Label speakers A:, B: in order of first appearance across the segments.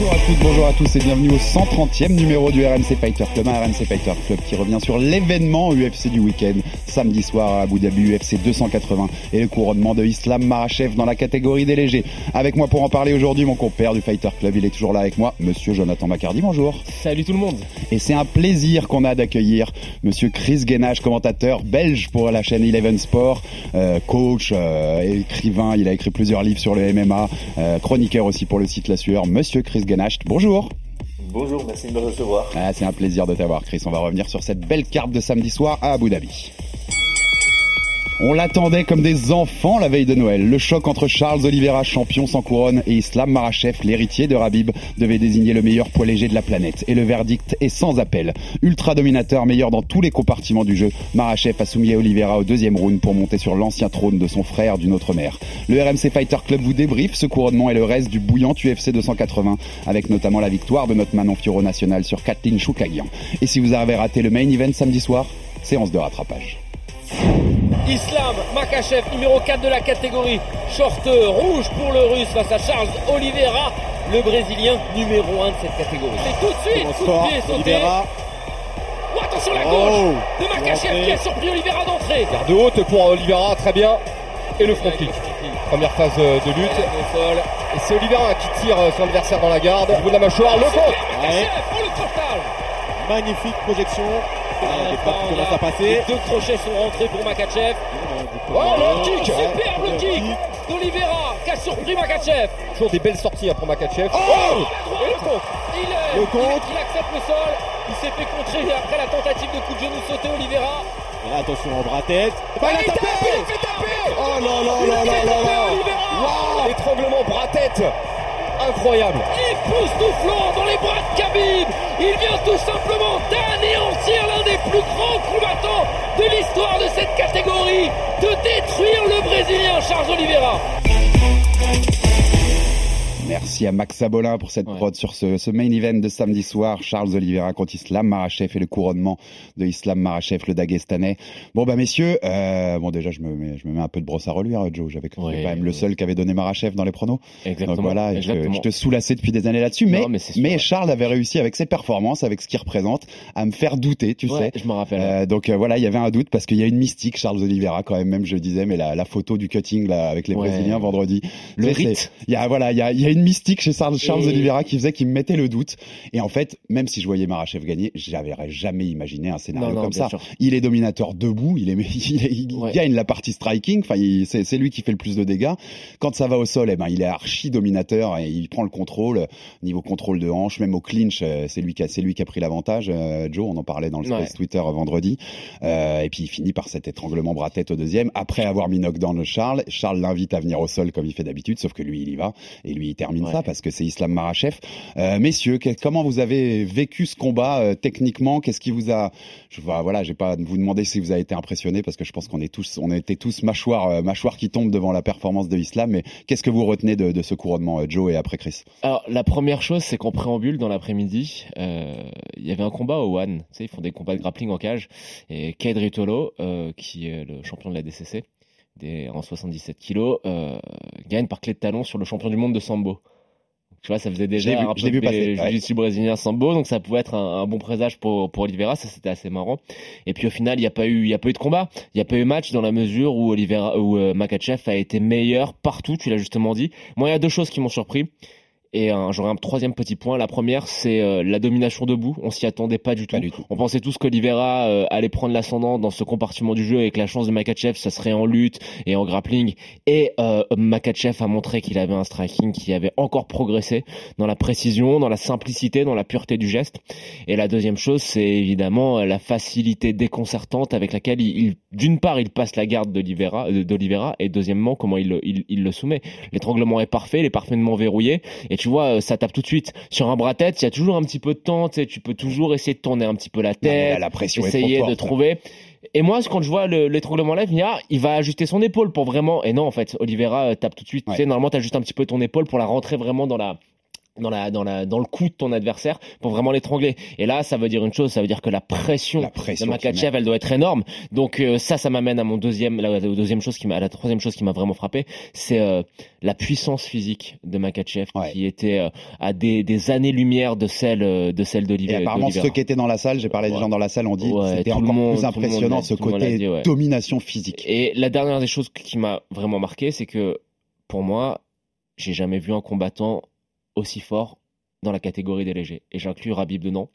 A: Bonjour à toutes, bonjour à tous et bienvenue au 130e numéro du RMC Fighter Club, un RMC Fighter Club qui revient sur l'événement UFC du week-end, samedi soir à Abu Dhabi UFC 280 et le couronnement de Islam Marachev dans la catégorie des légers. Avec moi pour en parler aujourd'hui, mon compère du Fighter Club, il est toujours là avec moi, monsieur Jonathan Macardy, bonjour.
B: Salut tout le monde.
A: Et c'est un plaisir qu'on a d'accueillir monsieur Chris Guénage, commentateur belge pour la chaîne Eleven Sport, euh, coach, euh, écrivain, il a écrit plusieurs livres sur le MMA, euh, chroniqueur aussi pour le site La Sueur, monsieur Chris Bonjour.
C: Bonjour, merci de me recevoir.
A: Ah, c'est un plaisir de t'avoir, Chris. On va revenir sur cette belle carte de samedi soir à Abu Dhabi. On l'attendait comme des enfants la veille de Noël. Le choc entre Charles Oliveira, champion sans couronne, et Islam Marachev, l'héritier de Rabib, devait désigner le meilleur poids léger de la planète. Et le verdict est sans appel. Ultra dominateur, meilleur dans tous les compartiments du jeu, Marachev a soumis Oliveira au deuxième round pour monter sur l'ancien trône de son frère d'une autre mère. Le RMC Fighter Club vous débriefe ce couronnement et le reste du bouillant UFC 280, avec notamment la victoire de notre Manon Fioro national sur Kathleen Choukagian. Et si vous avez raté le main event samedi soir, séance de rattrapage.
B: Islam Makachev, numéro 4 de la catégorie. Short rouge pour le russe face à Charles Oliveira, le brésilien numéro 1 de cette catégorie. C'est tout de suite, coup de pied sauté.
D: Oliveira.
B: Oh, attention la
D: Oh.
B: gauche de Makachev qui a surpris Oliveira d'entrée.
D: Garde haute pour Oliveira, très bien. Et le front kick. Première phase de lutte. Et c'est Oliveira qui tire euh, son adversaire dans la garde. Au niveau de la mâchoire, le contre.
B: Oh le
D: Magnifique projection.
B: Ah,
D: qui à passer.
B: les Deux crochets sont rentrés pour Makachev.
D: Oh, le kick.
B: Superbe
D: Ouais.
B: kick d'Oliveira qui a surpris Makachev.
D: Toujours des belles sorties hein, pour Makachev.
B: Oh,
D: Oh
B: Et le
D: contre.
B: Il, est,
D: Le contre.
B: il, il accepte le sol. Il s'est fait contrer après la tentative de coup de genou sauté Oliveira.
D: Et là, attention en bras tête.
B: Ah,
D: il a tapé.
B: tape, il a fait taper.
D: Oh là là là bras tête. Incroyable.
B: Époustouflant dans les bras de Khabib. Il vient tout simplement d'anéantir l'un des plus grands combattants de l'histoire de cette catégorie, de détruire le Brésilien Charles Oliveira.
A: Merci à Max Sabolin pour cette
B: Ouais.
A: prod sur ce, ce main event de samedi soir. Charles Oliveira contre Islam Marachev et le couronnement de Islam Marachev, le Dagestanais. Bon bah messieurs, euh, bon déjà je me mets, je me mets un peu de brosse à reluire, Joe. J'avais quand même le seul qui avait donné Marachev dans les pronos.
B: Exactement.
A: Donc voilà, je, te soulassais depuis des années là-dessus. Mais. Charles avait réussi avec ses performances, avec ce qu'il représente, à me faire douter, tu
B: Ouais,
A: sais.
B: je me rappelle.
A: Euh, donc euh, voilà, il y avait un doute parce qu'il y a une mystique, Charles Oliveira quand même, même je disais, mais la, la photo du cutting là avec les. Brésiliens vendredi,
B: Le rite.
A: Il y a voilà, il y a, il y a une mystique chez Charles, Charles
B: Et-
A: Oliveira qui faisait, qui me mettait le doute. Et en fait, même si je voyais Marachev gagner, j'avais jamais imaginé un scénario
B: Non, non,
A: comme ça.
B: sûr.
A: Il est dominateur debout, il est, il, est- il
B: Ouais.
A: gagne la partie striking. Enfin, c'est lui qui fait le plus de dégâts. Quand ça va au sol, eh ben, il est archi dominateur et il prend le contrôle. Niveau contrôle de hanche, même au clinch, euh, c'est lui qui a, lui qui a pris l'avantage. Euh, Joe, on en parlait dans le space
B: Ouais.
A: Twitter vendredi. Euh, et puis il finit par cet étranglement bras-tête au deuxième. Après avoir mis knockdown Charles, Charles l'invite à venir au sol comme il fait d'habitude, sauf que lui il y va et lui il termine
B: Ouais.
A: ça parce que c'est Islam Marachev. Euh, messieurs, que- comment vous avez vécu ce combat euh, techniquement? Qu'est-ce qui vous a je, vois- Voilà, j'ai pas vous demander si vous avez été impressionné parce que je pense qu'on est tous, on était tous mâchoire, euh, mâchoire qui tombe devant la performance de Islam. Mais qu'est-ce que vous retenez de, de ce couronnement, Joe et après Chris?
B: Alors, la première chose, c'est qu'en préambule, dans l'après-midi, il y avait un combat au One. Tu sais, ils font des combats de grappling en cage. Et Ked Ritolo, qui est le champion de la DCC, des, en 77 kilos, euh, gagne par clé de talon sur le champion du monde de Sambo. Tu vois, ça faisait déjà
A: vu-
B: un peu des
A: ouais.
B: brésilien Sambo, donc ça pouvait être un, un bon présage pour, pour Oliveira, ça c'était assez marrant. Et puis au final, il n'y a pas eu, il y a pas eu de combat, il n'y a pas eu match dans la mesure où Oliveira, où euh, Makachev a été meilleur partout, tu l'as justement dit. Moi, il y a deux choses qui m'ont surpris Et j'aurais un troisième petit point. La première, c'est euh, la domination debout. On s'y attendait pas du tout.
A: du tout.
B: On pensait tous qu'Olivera euh, allait prendre l'ascendant dans ce compartiment du jeu avec la chance de Makachev, ça serait en lutte et en grappling. Et euh, Makachev a montré qu'il avait un striking qui avait encore progressé dans la précision, dans la simplicité, dans la pureté du geste. Et la deuxième chose, c'est évidemment la facilité déconcertante avec laquelle il, d'une part, il passe la garde d'Olivera, et deuxièmement, comment il, il, il le soumet. L'étranglement est parfait, il est parfaitement verrouillé. Et tu vois, euh, ça tape tout de suite. Sur un bras tête, il y a toujours un petit peu de temps, tu sais, tu peux toujours essayer de tourner un petit peu la tête,
A: la pression
B: essayer
A: de
B: trouver. Et moi, quand je vois l'étranglement lève, ah, il va ajuster son épaule pour vraiment. Et non, en fait, Oliveira euh, tape tout de suite. Tu sais, normalement, tu ajustes un petit peu ton épaule pour la rentrer vraiment dans la dans la dans la dans le cou de ton adversaire pour vraiment l'étrangler. Et là, ça veut dire une chose, ça veut dire que la pression,
A: la pression
B: de Makachev, elle doit être énorme. Donc euh, ça, ça m'amène à mon deuxième, la, deuxième chose qui m'a, la troisième chose qui m'a vraiment frappé, c'est euh, la puissance physique de Makachev qui était euh, à des, des années-lumière de celle de celle d'Olivier.
A: Et apparemment, ceux qui étaient dans la salle, j'ai parlé des gens dans la salle, ont dit c'était encore plus impressionnant ce côté domination physique.
B: Et la dernière des choses qui m'a vraiment marqué, c'est que pour moi, j'ai jamais vu un combattant aussi fort dans la catégorie des légers. Et j'inclus Rabib dedans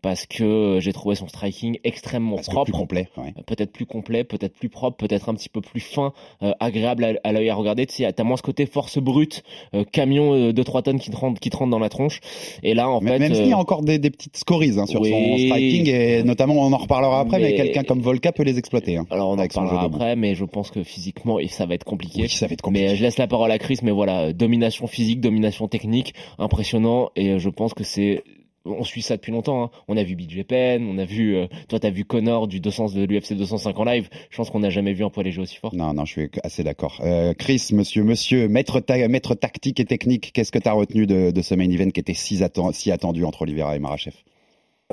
B: parce que j'ai trouvé son striking extrêmement propre.
A: Plus complet.
B: Peut-être plus complet, peut-être plus propre, peut-être un petit peu plus fin, euh, agréable à, l'œil à regarder. Tu t'as moins ce côté force brute, euh, camion euh, de 3 tonnes qui te, rentre, qui te rentre dans la tronche. Et là, en fait.
A: Même s'il y a encore des, petites scories hein, sur son striking, et notamment, on en reparlera après, mais, quelqu'un comme Volka peut les exploiter. Hein,
B: alors, on en reparlera après, mais je pense que physiquement, ça va être compliqué.
A: Oui, ça va être compliqué.
B: Mais je laisse la parole à Chris, mais voilà, domination physique, domination technique, impressionnant, et je pense que c'est on suit ça depuis longtemps. Hein. On a vu BJ Penn, on a vu, euh, toi t'as vu Connor du 200 de l'UFC 205 en live. Je pense qu'on n'a jamais vu un poids léger aussi fort.
A: Non, non, je suis assez d'accord. Euh, Chris, monsieur, monsieur, maître, maître tactique et technique, qu'est-ce que tu as retenu de, ce main event qui était si, si attendu entre Oliveira et Marachev?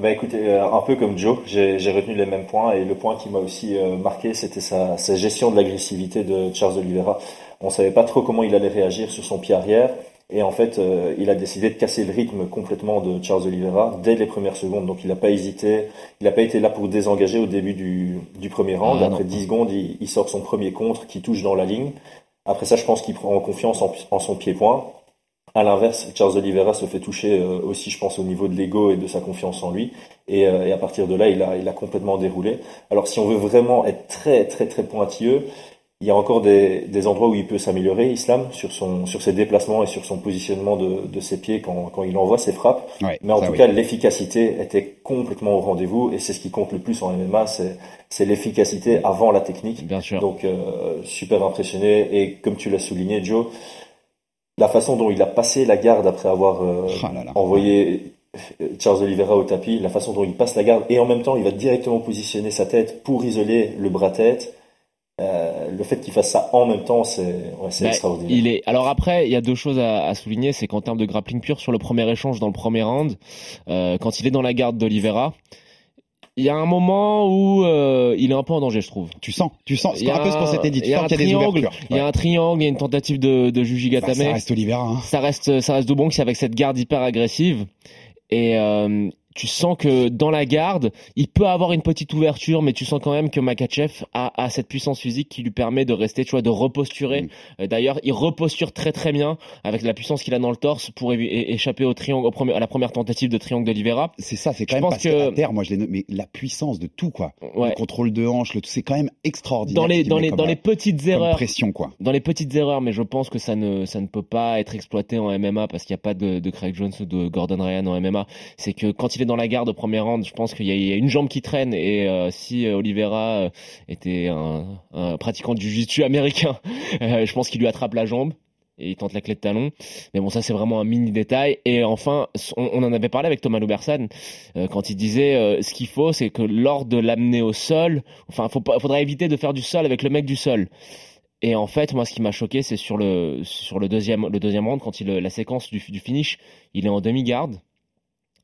C: Bah écoutez, euh, un peu comme Joe, j'ai retenu les mêmes points et le point qui m'a aussi marqué, c'était sa, sa, gestion de l'agressivité de Charles Oliveira. On savait pas trop comment il allait réagir sur son pied arrière. Et en fait, euh, il a décidé de casser le rythme complètement de Charles Oliveira dès les premières secondes. Donc il n'a pas hésité, il n'a pas été là pour désengager au début du, du premier round. Ah, Après 10 secondes, il, sort son premier contre qui touche dans la ligne. Après ça, je pense qu'il prend confiance en, son pied-point. À l'inverse, Charles Oliveira se fait toucher euh, aussi, je pense, au niveau de l'ego et de sa confiance en lui. Et, euh, et, à partir de là, il a, il a complètement déroulé. Alors si on veut vraiment être très très très pointilleux, il y a encore des, des endroits où il peut s'améliorer, Islam, sur, son, sur ses déplacements et sur son positionnement de, de ses pieds quand, quand il envoie ses frappes. Mais en tout cas, l'efficacité était complètement au rendez-vous et c'est ce qui compte le plus en MMA, c'est l'efficacité avant la technique.
B: Bien sûr.
C: Donc, euh, super impressionné. Et comme tu l'as souligné, Joe, la façon dont il a passé la garde après avoir euh, oh envoyé Charles Oliveira au tapis, la façon dont il passe la garde et en même temps, il va directement positionner sa tête pour isoler le bras-tête euh, le fait qu'il fasse ça en même temps, c'est ouais, bah, extraordinaire.
B: Il est. Alors après, il y a deux choses à, à souligner, c'est qu'en termes de grappling pur, sur le premier échange dans le premier round, euh, quand il est dans la garde d'Olivera, il y a un moment où euh, il est un peu en danger, je trouve.
A: Tu sens, tu sens. C'est un, peu ce qu'on s'était dit.
B: Il y a un triangle. Il y a un triangle. Il y a une tentative de, de Jujigatame.
A: ça reste Olivera. Hein.
B: Ça reste, ça reste avec cette garde hyper agressive. Et euh, tu sens que dans la garde, il peut avoir une petite ouverture, mais tu sens quand même que Makachev a, a cette puissance physique qui lui permet de rester, tu vois, de reposturer. Euh, d'ailleurs, il reposture très très bien avec la puissance qu'il a dans le torse pour échapper au triangle, au premier, à la première tentative de triangle d'Olivera.
A: C'est ça, c'est quand même parce que... terre, moi je l'ai mais la puissance de tout quoi. Le contrôle de hanche, le tout, c'est quand même extraordinaire.
B: Dans les dans les dans les petites erreurs.
A: Pression quoi.
B: Dans les petites erreurs, mais je pense que ça ne ça ne peut pas être exploité en MMA parce qu'il n'y a pas de, de Craig Jones ou de Gordon Ryan en MMA. C'est que quand il dans la garde au premier round, je pense qu'il y, a une jambe qui traîne et euh, si euh, Oliveira euh, était un, pratiquant du jiu-jitsu américain, je pense qu'il lui attrape la jambe et il tente la clé de talon. Mais bon, ça c'est vraiment un mini détail. Et enfin, on, en avait parlé avec Thomas Lubersan quand il disait ce qu'il faut, c'est que lors de l'amener au sol, enfin, faut pas, faudra éviter de faire du sol avec le mec du sol. Et en fait, moi, ce qui m'a choqué, c'est sur le deuxième le round quand il la séquence du, du finish, il est en demi garde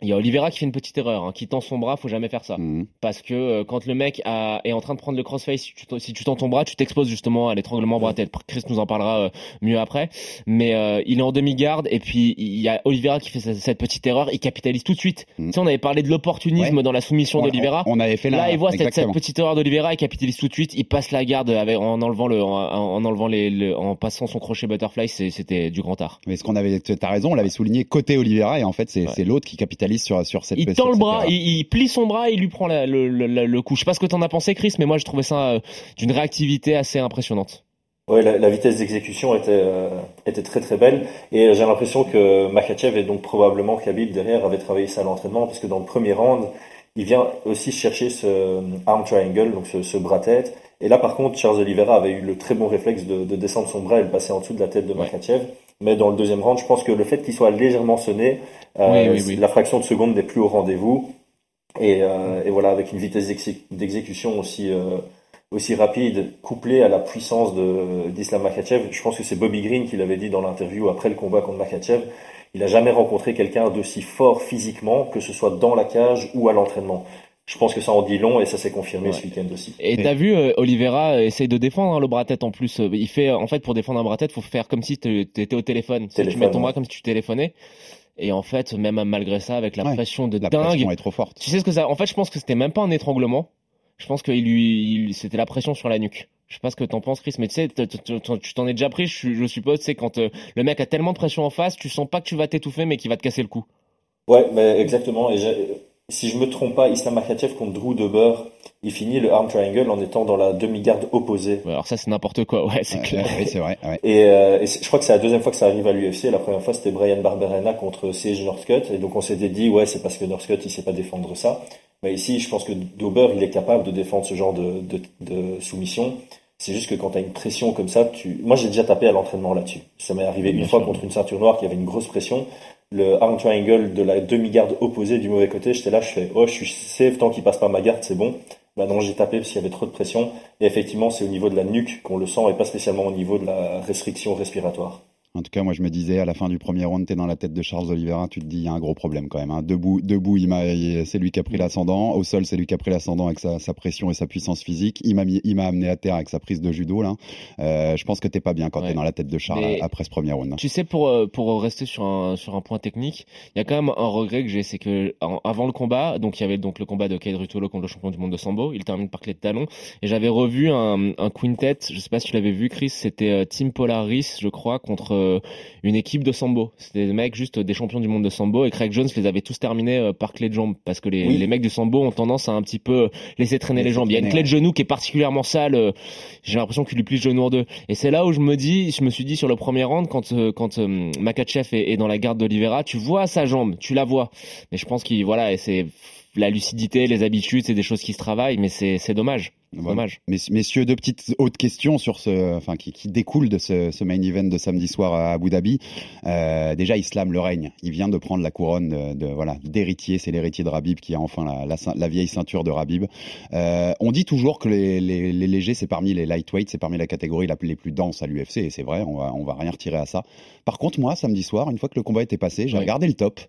B: Il y a Oliveira qui fait une petite erreur, hein, qui tend son bras, faut jamais faire ça.
A: Mhm.
B: Parce que euh, quand le mec a- est en train de prendre le crossface, si tu, si tu tends ton bras, tu t'exposes justement à l'étranglement bras-tête. Chris nous en parlera euh, mieux après. Mais euh, il est en demi-garde et puis il y a Oliveira qui fait cette, cette petite erreur, il capitalise tout de suite.
A: Mhm.
B: Tu sais, on avait parlé de l'opportunisme
A: Ouais.
B: dans la soumission
A: On-
B: d'Oliveira.
A: On, on avait fait là.
B: Là, il voit cette, cette petite erreur d'Oliveira, il capitalise tout de suite, il passe la garde avec, en enlevant le, en, en enlevant les, le- en passant son crochet butterfly, c'était du grand art.
A: Mais ce qu'on avait, tu as raison, on l'avait souligné côté Oliveira et en fait c'est
B: Ouais.
A: c'est l'autre qui capitalise sur sur cette.
B: Il tend le bras, il, il plie son bras et il lui prend la- le, le, le- le coup. Je sais pas ce que t'en as pensé, Chris, mais moi je trouvais ça euh, d'une réactivité assez impressionnante.
C: Ouais, la, la vitesse d'exécution était, euh, était très très belle et euh, j'ai l'impression que Makachev et donc probablement Khabib derrière avait travaillé ça à l'entraînement parce que dans le premier round, il vient aussi chercher ce arm triangle, donc ce, ce bras-tête. Et là par contre, Charles Oliveira avait eu le très bon réflexe de, de descendre son bras et le passer en dessous de la tête de Makachev. Mais dans le deuxième round, je pense que le fait qu'il soit légèrement sonné, euh,
B: Oui, oui, oui.
C: la fraction de seconde n'est plus au rendez-vous. Et, euh, et voilà, avec une vitesse d'exé- d'exécution aussi euh, aussi rapide, couplée à la puissance d'Islam Makachev, je pense que c'est Bobby Green qui l'avait dit dans l'interview après le combat contre Makachev. Il a jamais rencontré quelqu'un d'aussi fort physiquement, que ce soit dans la cage ou à l'entraînement. Je pense que ça en dit long et ça s'est confirmé
B: Ouais.
C: ce week-end aussi.
B: Et t'as vu, euh, Oliveira euh, essaye de défendre hein, le bras-tête en plus. Euh, Il fait, en fait, pour défendre un bras-tête, faut faire comme si t'é- t'étais au téléphone. Tu mets ton bras
C: ouais.
B: comme si tu téléphonais. Et en fait, même malgré ça, avec la
A: Ouais.
B: pression de
A: La
B: dingue,
A: pression est trop forte.
B: Tu sais ce que ça. En fait, je pense que c'était même pas un étranglement. Je pense que il lui, il- c'était la pression sur la nuque. Je sais pas ce que t'en penses, Chris, mais tu sais, tu t'en es déjà pris, je, suppose. C'est quand euh, le mec a tellement de pression en face, tu sens pas que tu vas t'étouffer, mais qu'il va te casser le cou.
C: Ouais, mais exactement. Et si je me trompe pas, Islam Makachev contre Drew Dober, il finit le arm triangle en étant dans la demi-garde opposée.
B: Alors ça, c'est n'importe quoi. Ouais, c'est
A: Ouais,
B: clair.
A: ouais, c'est vrai. ouais.
C: Et, euh, et je crois que c'est la deuxième fois que ça arrive à l'UFC. La première fois, c'était Brian Barberena contre Sage Northcutt. Et donc, on s'était dit, ouais, c'est parce que Northcutt, il sait pas défendre ça. Mais ici, je pense que Dober, il est capable de défendre ce genre de, de, de soumission. C'est juste que quand tu as une pression comme ça, tu... moi j'ai déjà tapé à l'entraînement là-dessus. Ça m'est arrivé
B: Bien
C: une fois contre une ceinture noire qui avait une grosse pression. Le arm triangle de la demi-garde opposée du mauvais côté, j'étais là, je fais, oh, je suis safe tant qu'il passe pas ma garde, c'est bon. Maintenant, j'ai tapé parce qu'il y avait trop de pression. Et effectivement, c'est au niveau de la nuque qu'on le sent et pas spécialement au niveau de la restriction respiratoire.
A: En tout cas, moi je me disais à la fin du premier round, t'es dans la tête de Charles Oliveira, tu te dis il y a un gros problème quand même. hein. Debout, debout, il m'a, il- c'est lui qui a pris l'ascendant. Au sol, c'est lui qui a pris l'ascendant avec sa, sa pression et sa puissance physique. Il m'a, mis- il m'a amené à terre avec sa prise de judo là. Euh, je pense que t'es pas bien quand
B: Ouais.
A: t'es dans la tête de Charles
B: Mais-
A: après ce premier round.
B: Tu sais, pour, euh, pour rester sur un, sur un point technique, il y a quand même un regret que j'ai, c'est que avant le combat, donc il y avait donc le combat de Kade Rutolo contre le champion du monde de Sambo, il termine par clé de talon, et j'avais revu un, un quintet, je sais pas si tu l'avais vu Chris, c'était euh, Team Polaris, je crois, contre euh, une équipe de Sambo. C'était des mecs juste des champions du monde de Sambo, et Craig Jones les avait tous terminés euh, par clé de jambe, parce que les,
C: Oui.
B: les mecs du Sambo ont tendance à un petit peu laisser traîner les jambes. Il y a une clé de genou qui est particulièrement sale, euh, j'ai l'impression qu'il lui plie le genou en deux. Et c'est là où je me dis, je me suis dit sur le premier round, quand euh, quand euh, Makachev est, est dans la garde d'Olivera, tu vois sa jambe, tu la vois. Mais je pense qu'il voilà, et c'est la lucidité, les habitudes, c'est des choses qui se travaillent, mais c'est c'est dommage.
A: Voilà.
B: Dommage.
A: Mess- Messieurs, deux petites autres questions sur ce, enfin, qui, qui découlent de ce, ce main event de samedi soir à Abu Dhabi. Euh, déjà, Islam le règne. Il vient de prendre la couronne de, de- voilà d'héritier. C'est l'héritier de Rabib qui a enfin la, la, vieille ceinture de Rabib. Euh, on dit toujours que les, les, les légers, c'est parmi les lightweights, c'est parmi la catégorie la plus, les plus denses à l'UFC, et c'est vrai. On va, on va rien retirer à ça. Par contre, moi, samedi soir, une fois que le combat était passé, j'ai
B: Oui.
A: regardé le top.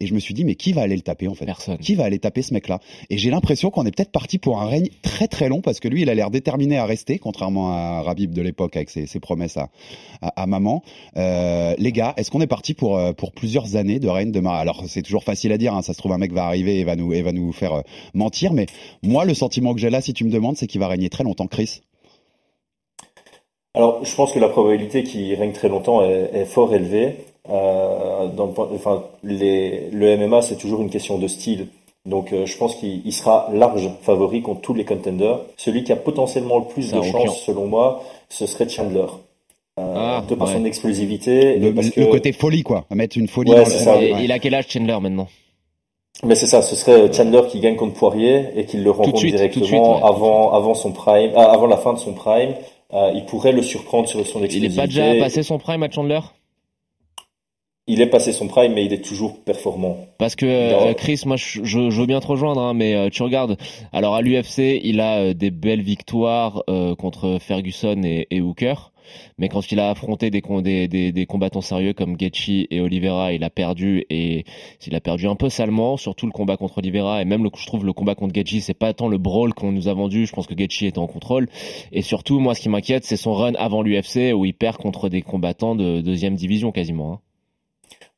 A: Et je me suis dit, mais qui va aller le taper en fait?
B: Personne.
A: Qui va aller taper ce mec-là? Et j'ai l'impression qu'on est peut-être parti pour un règne très très long parce que lui, il a l'air déterminé à rester, contrairement à Rabib de l'époque avec ses, ses promesses à, à, à maman. Euh, les gars, est-ce qu'on est parti pour euh, pour plusieurs années de règne de Mar Alors c'est toujours facile à dire. hein, ça se trouve un mec va arriver et va nous et va nous faire euh, mentir. Mais moi, le sentiment que j'ai là, si tu me demandes, c'est qu'il va régner très longtemps, Chris.
C: Alors, je pense que la probabilité qu'il règne très longtemps est, est fort élevée. Euh, dans le point- enfin, les, le MMA, c'est toujours une question de style. Donc, euh, je pense qu'il il sera large favori contre tous les contenders. Celui qui a potentiellement le plus de
B: aucun.
C: chance, selon moi, ce serait Chandler. Euh,
B: Ah,
C: de par
B: ouais.
C: son explosivité.
A: Le,
C: et parce
A: le
C: que...
A: côté folie, quoi. Mettre une folie
C: Ouais,
A: dans le
C: c'est
A: combat.
C: ça.
B: Et
A: Ouais.
B: Il a quel âge Chandler maintenant?
C: Mais c'est ça, ce serait Chandler qui gagne contre Poirier et qu'il le rencontre
B: suite,
C: directement
B: suite,
C: avant, avant son prime, ah, avant la fin de son prime. Euh, il pourrait le surprendre sur son
B: Il
C: explosivité.
B: est pas déjà passé son prime à Chandler?
C: Il est passé son prime, mais il est toujours performant.
B: Parce que euh, Chris, moi je, je, je veux bien te rejoindre, hein, mais euh, tu regardes. Alors à l'UFC, il a euh, des belles victoires euh, contre Ferguson et, et Hooker. Mais quand il a affronté des, des, des, des combattants sérieux comme Gaethje et Oliveira, il a perdu et il a perdu un peu salement, surtout le combat contre Oliveira et même le, je trouve le combat contre Gaethje, c'est pas tant le brawl qu'on nous a vendu. Je pense que Gaethje était en contrôle et surtout moi ce qui m'inquiète c'est son run avant l'UFC où il perd contre des combattants de deuxième division quasiment. Hein.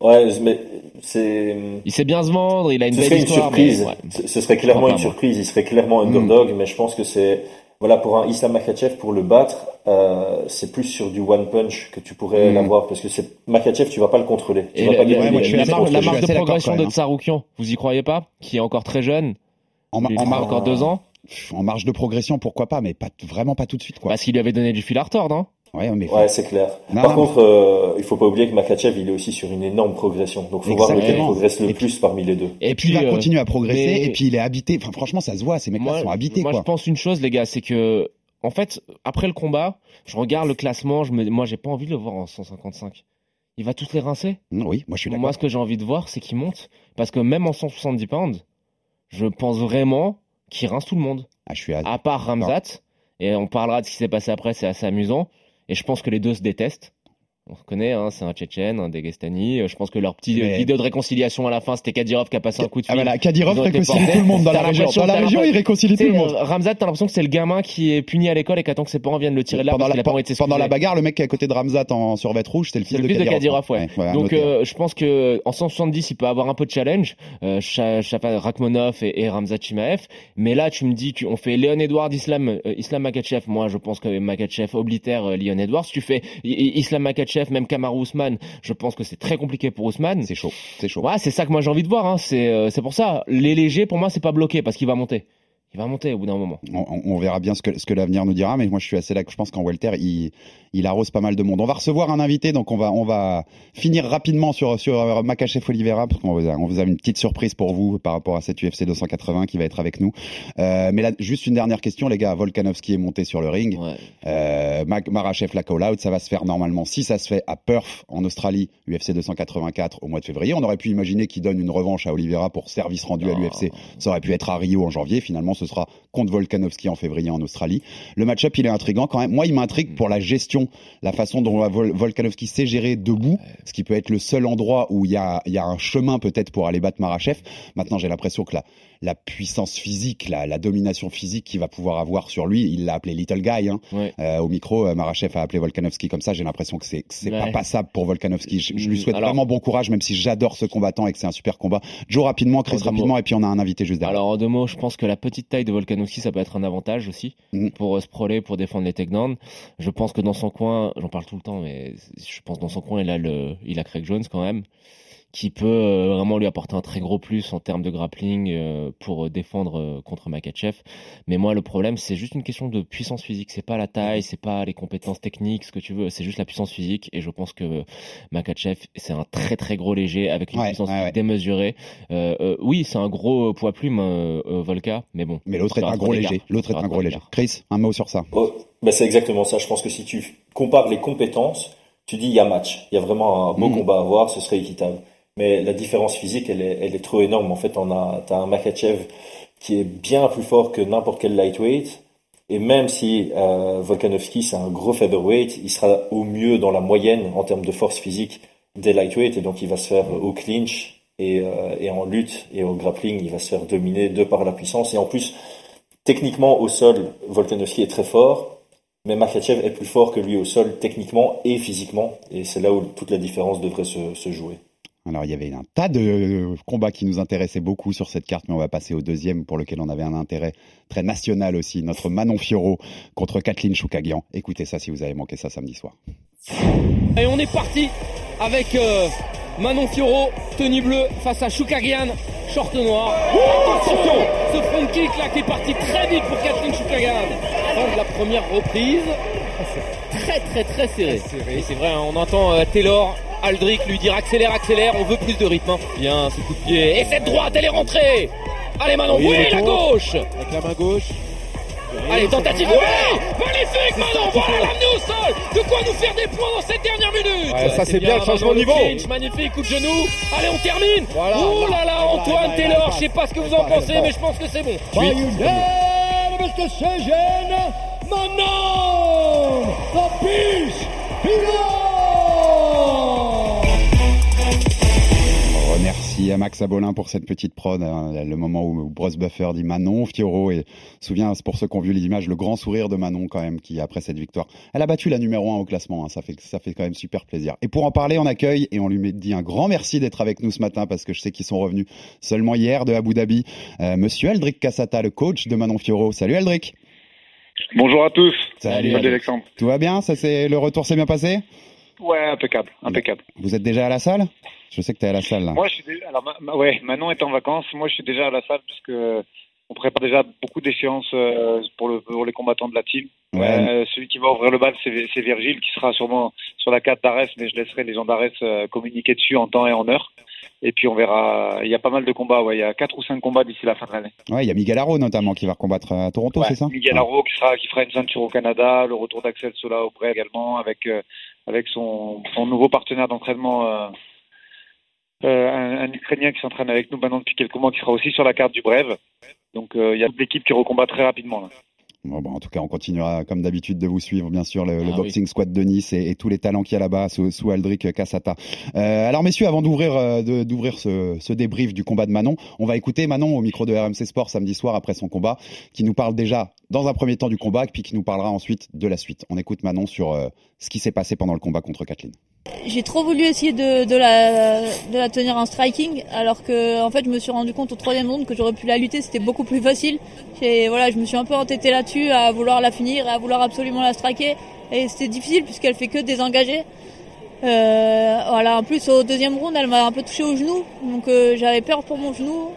C: Ouais, mais c'est.
B: Il sait bien se vendre, il a une
C: ce
B: belle
C: serait
B: histoire.
C: Une surprise.
B: mais ouais.
C: Ce serait clairement une surprise. Il serait clairement underdog, mais je pense que c'est voilà pour un Islam Makachev pour le battre, euh, c'est plus sur du one punch que tu pourrais
A: Mm.
C: l'avoir parce que c'est Makachev, tu vas pas le contrôler. Tu
B: Et
C: vas
B: la,
C: pas
A: ouais, moi, je
B: la marge, la marge de progression de. Tsaroukian, vous y croyez pas? Qui est encore très jeune,
A: En,
B: il encore deux ans,
A: en marge de progression, pourquoi pas, mais pas vraiment pas tout de suite quoi.
B: parce qu'il lui avait donné du fil à retordre. Hein.
A: Ouais, mais
C: Ouais, c'est clair.
A: Non,
C: Par contre, euh, il faut pas oublier que Makachev, il est aussi sur une énorme progression. Donc, faut voir lequel progresse le
A: puis-
C: plus parmi les deux.
B: Et
A: puis il va
B: euh,
A: continuer à progresser
B: mais-
A: et puis il est habité. Enfin franchement ça se voit, ces mecs-là sont habités
B: moi
A: quoi.
B: je pense une chose, les gars, c'est que en fait, après le combat, je regarde le classement, je me, moi, j'ai pas envie de le voir en 155. Il va tous les rincer.
A: Non, oui, moi je suis d'accord.
B: Moi, ce que j'ai envie de voir, c'est qu'il monte, parce que même en 170 pounds, je pense vraiment qu'il rince tout le monde.
A: Ah, je suis à-
B: À part Ramzat, et on parlera de ce qui s'est passé après, c'est assez amusant. Et je pense que les deux se détestent. On se connaît, hein, c'est un Tchétchène, un Dagestani. Euh, Je pense que leur petit
A: Mais-
B: vidéo de réconciliation à la fin, c'était Kadyrov qui a passé un coup de
A: Ah
B: fil.
A: voilà, Kadyrov réconcilie tout le monde dans la région. Dans la région, il réconcilie tout le monde.
B: euh, Ramzat, t'as l'impression que c'est le gamin qui est puni à l'école et qui attend que ses parents viennent le tirer de là
A: pendant,
B: parce
A: la,
B: pas
A: pendant la bagarre, le mec qui est à côté de Ramzat en survêt rouge, c'est le fils
B: le
A: de
B: fils de
A: Kadyrov.
B: Kadyrov, ouais. Donc euh, je pense que en 170, il peut avoir un peu de challenge, euh, Rakhmonov et, et Ramzat Chimaev. Mais là, tu me dis, tu, on fait Léon Edward, Islam, euh, Islam Makachev. Moi, je pense que Makachev oblitère euh, Léon Edward. Si tu fais Islam Makachev, même Kamaru Usman, je pense que c'est très compliqué pour Usman.
A: c'est chaud, c'est chaud.
B: Ouais, c'est ça que moi j'ai envie de voir. Hein. C'est euh, c'est pour ça. Les légers, pour moi, c'est pas bloqué parce qu'il va monter. Il va monter au bout d'un moment.
A: On, verra bien ce que, ce que l'avenir nous dira, mais moi je suis assez d'accord. Je pense qu'en welter, il, il arrose pas mal de monde. On va recevoir un invité, donc on va, on va finir rapidement sur, sur euh, Makachev Oliveira, parce qu'on vous, a, on vous a une petite surprise pour vous par rapport à cette UFC 280 qui va être avec nous. Euh, mais là, juste une dernière question, les gars. Volkanovski est monté sur le ring.
B: Ouais.
A: Euh, Marachev la call out, ça va se faire normalement si ça se fait à Perth en Australie, UFC 284 au mois de février. On aurait pu imaginer qu'il donne une revanche à Oliveira pour service rendu à
B: Non.
A: l'UFC. Ça aurait pu être à Rio en janvier. Finalement, ce sera contre Volkanovski en février en Australie. Le match-up, il est intriguant quand même. Moi, il m'intrigue pour la gestion, la façon dont Vol- Volkanovski sait gérer debout, ce qui peut être le seul endroit où il y a, il y a un chemin peut-être pour aller battre Marachev. Maintenant, j'ai l'impression que la, la puissance physique, la, la domination physique qu'il va pouvoir avoir sur lui, il l'a appelé Little Guy. Hein.
B: Ouais.
A: Euh, au micro, euh, Marachev a appelé Volkanovski comme ça. J'ai l'impression que c'est que c'est
B: Ouais.
A: pas passable pour Volkanovski. Je, je lui souhaite
B: alors-
A: vraiment bon courage, même si j'adore ce combattant et que c'est un super combat. Joe rapidement, Chris rapidement,
B: mots.
A: et puis on a un invité juste derrière.
B: Alors en deux mots, je pense que la petite taille de Volkanovski, ça peut être un avantage aussi
A: Mhm.
B: pour euh, sprawler, pour défendre les takedowns. Je pense que dans son coin, j'en parle tout le temps, mais je pense que dans son coin, il a le, il a Craig Jones quand même, qui peut euh, vraiment lui apporter un très gros plus en termes de grappling euh, pour euh, défendre contre Makachev. Mais moi, le problème, c'est juste une question de puissance physique. C'est pas la taille, c'est pas les compétences techniques, ce que tu veux. C'est juste la puissance physique. Et je pense que Makachev, c'est un très très gros léger avec une
A: Ouais,
B: puissance
A: ouais,
B: physique
A: ouais.
B: démesurée. Euh, euh, oui, c'est un gros poids plume, euh, euh, Volka, mais bon.
A: Mais l'autre est un gros léger. L'autre est un gros léger. Chris, un mot sur ça.
C: Oh, ben c'est exactement ça. Je pense que si tu compares les compétences, tu dis il y a match. Il y a vraiment un beau
A: Mm.
C: combat à voir, ce serait équitable. Mais la différence physique, elle est, trop énorme. En fait, on a, t'as un Makachev qui est bien plus fort que n'importe quel lightweight. Et même si euh, Volkanovski c'est un gros featherweight, il sera au mieux dans la moyenne en termes de force physique des lightweight et donc il va se faire au clinch et, euh, et en lutte et au grappling, il va se faire dominer de par la puissance et en plus techniquement au sol, Volkanovski est très fort, mais Makachev est plus fort que lui au sol techniquement et physiquement et c'est là où toute la différence devrait se jouer.
A: Alors, il y avait un tas de euh, combats qui nous intéressaient beaucoup sur cette carte, mais on va passer au deuxième pour lequel on avait un intérêt très national aussi. Notre Manon Fioro contre Kathleen Choukagian. Écoutez ça si vous avez manqué ça samedi soir.
E: Et on est parti avec euh, Manon Fioro, tenue bleue, face à Choukagian, short noir. Attention, ce front kick là qui est parti très vite pour Kathleen Choukagian. Fin de la première reprise. Très très très serré. Et c'est vrai, hein, on entend euh, Taylor, Aldric lui dire accélère, accélère, on veut plus de rythme. hein. Bien, ce coup de pied. Et cette droite, elle est rentrée. Allez Manon, oui, la gauche.
F: Avec la main gauche.
E: Allez, tentative. Oui Magnifique, Manon Voilà, l'amener au sol De quoi nous faire des points dans cette dernière minute
F: Ouais, ça, c'est bien, le changement de niveau.
E: clinch, magnifique, coup de genou Allez, on termine
F: Voilà.
E: Oh là là, Antoine Taylor, je sais pas ce que vous en pensez, mais je pense que c'est bon.
F: Manon the Beast
A: Remercie à Max Abolin pour cette petite prod. hein, le moment où Bruce Buffer dit Manon Fioro et souviens pour ceux qui ont vu les images le grand sourire de Manon quand même qui après cette victoire, elle a battu la numéro 1 au classement. hein, ça fait ça fait quand même super plaisir. Et pour en parler, on accueille et on lui dit un grand merci d'être avec nous ce matin parce que je sais qu'ils sont revenus seulement hier de Abu Dhabi. Euh, Monsieur Aldric Cassata, le coach de Manon Fioro. Salut Aldric.
G: Bonjour à tous.
A: Salut,
G: Salut
A: Alex.
G: Alexandre.
A: Tout va bien? Ça c'est le retour s'est bien passé?
G: Ouais, impeccable, impeccable.
A: Vous êtes déjà à la salle? Je sais que tu es à la salle là.
G: Moi, je suis déjà, alors, ma- ma- ouais, Manon est en vacances. Moi, je suis déjà à la salle puisque on prépare déjà beaucoup d'échéances euh, pour, le, pour les combattants de la team.
A: Ouais.
G: Euh, celui qui va ouvrir le bal, c'est c'est Virgile qui sera sûrement sur la carte d'Arès, mais je laisserai les gens d'Arès euh, communiquer dessus en temps et en heure. Et puis on verra. Il y a pas mal de combats. Ouais, il y a quatre ou cinq combats d'ici la fin de l'année.
A: Ouais, il y a Miguel Haro notamment qui va combattre à Toronto,
G: Ouais,
A: c'est ça?
G: Miguel Haro qui sera qui fera une ceinture au Canada, le retour d'Axel Sola au Bref également avec euh, avec son son nouveau partenaire d'entraînement euh, euh, un, un Ukrainien qui s'entraîne avec nous maintenant depuis quelques mois qui sera aussi sur la carte du Brève. Donc euh, il y a toute l'équipe qui recombat très rapidement là.
A: Bon, bon, en tout cas, on continuera comme d'habitude de vous suivre, bien sûr, le, le
B: Ah
A: Boxing Squad de Nice et, et tous les talents qu'il y a là-bas sous, sous Aldric Cassata. Euh, alors, messieurs, avant d'ouvrir euh, d'ouvrir ce, ce débrief du combat de Manon, on va écouter Manon au micro de RMC Sport samedi soir après son combat, qui nous parle déjà dans un premier temps du combat, puis qui nous parlera ensuite de la suite. On écoute Manon sur euh, ce qui s'est passé pendant le combat contre Kathleen.
H: J'ai trop voulu essayer de, la tenir en striking, alors que en fait je me suis rendu compte au troisième round que j'aurais pu la lutter, c'était beaucoup plus facile. Et voilà, je me suis un peu entêté là-dessus, à vouloir la finir, à vouloir absolument la striker, et c'était difficile puisqu'elle fait que désengager. Euh, voilà, en plus au deuxième round, elle m'a un peu touché au genou, donc euh, j'avais peur pour mon genou.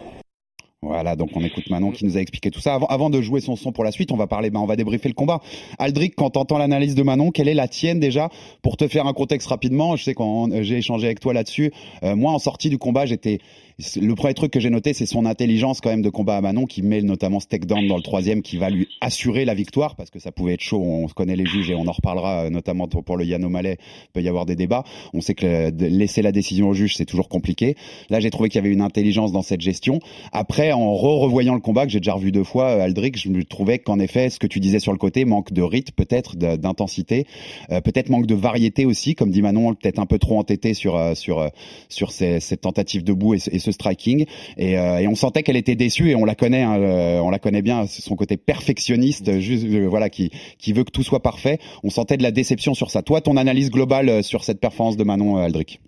A: Voilà, donc on écoute Manon qui nous a expliqué tout ça. Avant, avant de jouer son son pour la suite, on va parler, ben, on va débriefer le combat. Aldric, quand t'entends l'analyse de Manon, quelle est la tienne déjà? Pour te faire un contexte rapidement, je sais quand j'ai échangé avec toi là-dessus. euh, moi, en sortie du combat, j'étais le premier truc que j'ai noté, c'est son intelligence quand même de combat à Manon, qui met notamment ce takedown dans le troisième, qui va lui assurer la victoire, parce que ça pouvait être chaud. On connaît les juges et on en reparlera, euh, notamment pour le Yann O'Malley. Il peut y avoir des débats. On sait que laisser la décision au juge, c'est toujours compliqué. Là, j'ai trouvé qu'il y avait une intelligence dans cette gestion. Après, en re-revoyant le combat que j'ai déjà revu deux fois, euh, Aldric, je me trouvais qu'en effet, ce que tu disais sur le côté, manque de rythme, peut-être d'intensité, euh, peut-être manque de variété aussi, comme dit Manon, peut-être un peu trop entêté sur sur sur cette tentative debout et, et ce striking. Et, euh, et on sentait qu'elle était déçue et on la connaît, hein, euh, on la connaît bien, son côté perfectionniste, juste euh, voilà, qui qui veut que tout soit parfait. On sentait de la déception sur ça. Toi, ton analyse globale sur cette performance de Manon Aldric.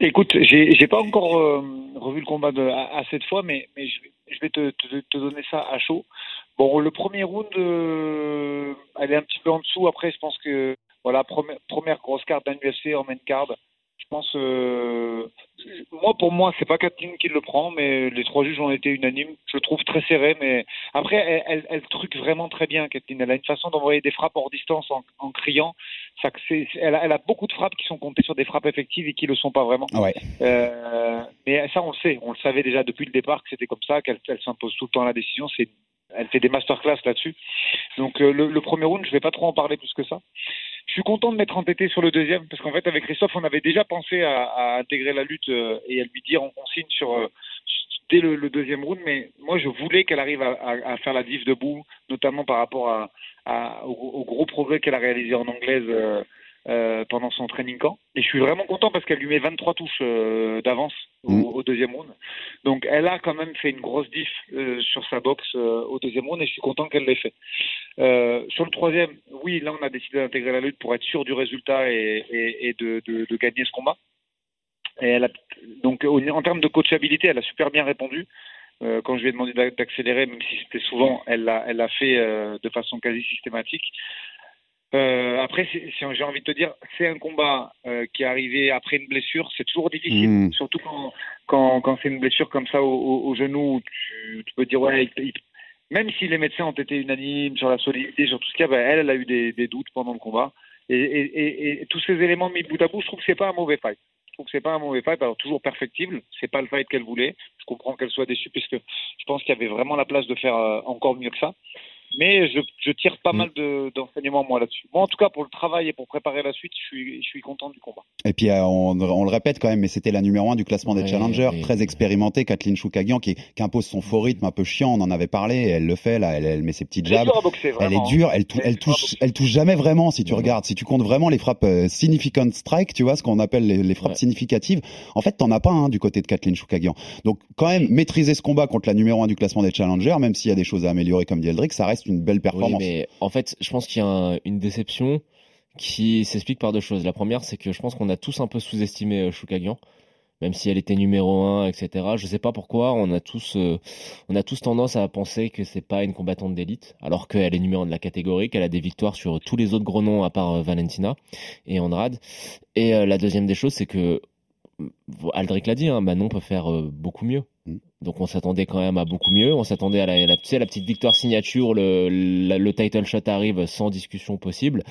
G: Écoute, j'ai pas encore revu le combat de, à, à cette fois, mais, je, vais- te, te, donner ça à chaud. Bon, le premier round, elle est un petit peu en dessous. Après, je pense que voilà, première, première grosse carte d'un UFC en main card. Pense, euh, moi pour moi, c'est pas Kathleen qui le prend, mais les trois juges ont été unanimes. Je le trouve très serré, mais après, elle, elle, elle truque vraiment très bien, Kathleen. Elle a une façon d'envoyer des frappes hors distance en, en criant. Ça, elle, a, elle a beaucoup de frappes qui sont comptées sur des frappes effectives et qui le sont pas vraiment.
A: Ouais.
G: Euh, mais ça, on le sait. On le savait déjà depuis le départ que c'était comme ça, qu'elle elle s'impose tout le temps à la décision. C'est, elle fait des masterclass là-dessus. Donc euh, le, le premier round, je vais pas trop en parler plus que ça. Je suis content de m'être entêté sur le deuxième parce qu'en fait, avec Christophe, on avait déjà pensé à, intégrer la lutte euh, et à lui dire en consigne sur euh, dès le, deuxième round. Mais moi, je voulais qu'elle arrive à, faire la diff debout, notamment par rapport à, au gros progrès qu'elle a réalisé en anglaise. euh, euh, pendant son training camp. Et je suis vraiment content parce qu'elle lui met 23 touches euh, d'avance au, au deuxième round. Donc elle a quand même fait une grosse diff euh, sur sa boxe au deuxième round et je suis content qu'elle l'ait fait. Sur le troisième, oui, là on a décidé d'intégrer la lutte pour être sûr du résultat et, et, et de, de, de gagner ce combat. Et elle a, donc en termes de coachabilité, elle a super bien répondu. Quand je lui ai demandé d'a- d'accélérer, même si c'était souvent, elle l'a, elle fait euh, de façon quasi systématique. Euh, après, j'ai envie de te dire, c'est un combat euh, qui est arrivé après une blessure. C'est toujours difficile,
A: Mm.
G: surtout quand, quand, quand c'est une blessure comme ça au, au- au genou. Tu, tu peux dire, ouais, il- il- même si les médecins ont été unanimes sur la solidité, sur tout ce qu'il y a, ben, elle, elle a eu des, des doutes pendant le combat. Et, et, et, et tous ces éléments mis bout à bout, je trouve que c'est pas un mauvais fight. Je trouve que c'est pas un mauvais fight. Alors toujours perfectible, c'est pas le fight qu'elle voulait. Je comprends qu'elle soit déçue parce que je pense qu'il y avait vraiment la place de faire euh, encore mieux que ça. Mais je, je tire pas mal de- d'enseignements moi là-dessus. Moi, en tout cas, pour le travail et pour préparer la suite, je suis, je suis content du combat.
A: Et puis euh, on, on le répète quand même, mais c'était la numéro un du classement des
B: Oui,
A: challengers,
B: oui.
A: très expérimentée, Kathleen Choukagian, qui, qui impose son faux rythme un peu chiant. On en avait parlé, elle le fait là, elle, elle met ses
G: est
A: jabs.
G: dure à boxer,
A: Elle est dure,
G: hein.
A: elle, tou-
G: Elle dure
A: touche, elle touche jamais vraiment si tu regardes. Si tu comptes vraiment les frappes euh, significant strike, tu vois ce qu'on appelle les, les frappes significatives. En fait, t'en as pas hein, du côté de Kathleen Choukagian. Donc quand même maîtriser ce combat contre la numéro un du classement des challengers, même s'il y a des choses à améliorer comme dit Eldrick, ça reste une belle
B: Oui,
A: performance.
B: mais en fait, je pense qu'il y a un- une déception qui s'explique par deux choses. La première, c'est que je pense qu'on a tous un peu sous-estimé euh, Choukagian, même si elle était numéro un, etc. Je sais pas pourquoi, on a tous, euh, on a tous tendance à penser que c'est pas une combattante d'élite, alors qu'elle est numéro un de la catégorie, qu'elle a des victoires sur tous les autres gros noms à part euh, Valentina et Andrade. Et euh, la deuxième des choses, c'est que Aldric l'a dit, hein, Manon peut faire euh, beaucoup mieux. Donc on s'attendait quand même à beaucoup mieux. On s'attendait à la, tu petite victoire signature, le, title shot arrive sans discussion possible,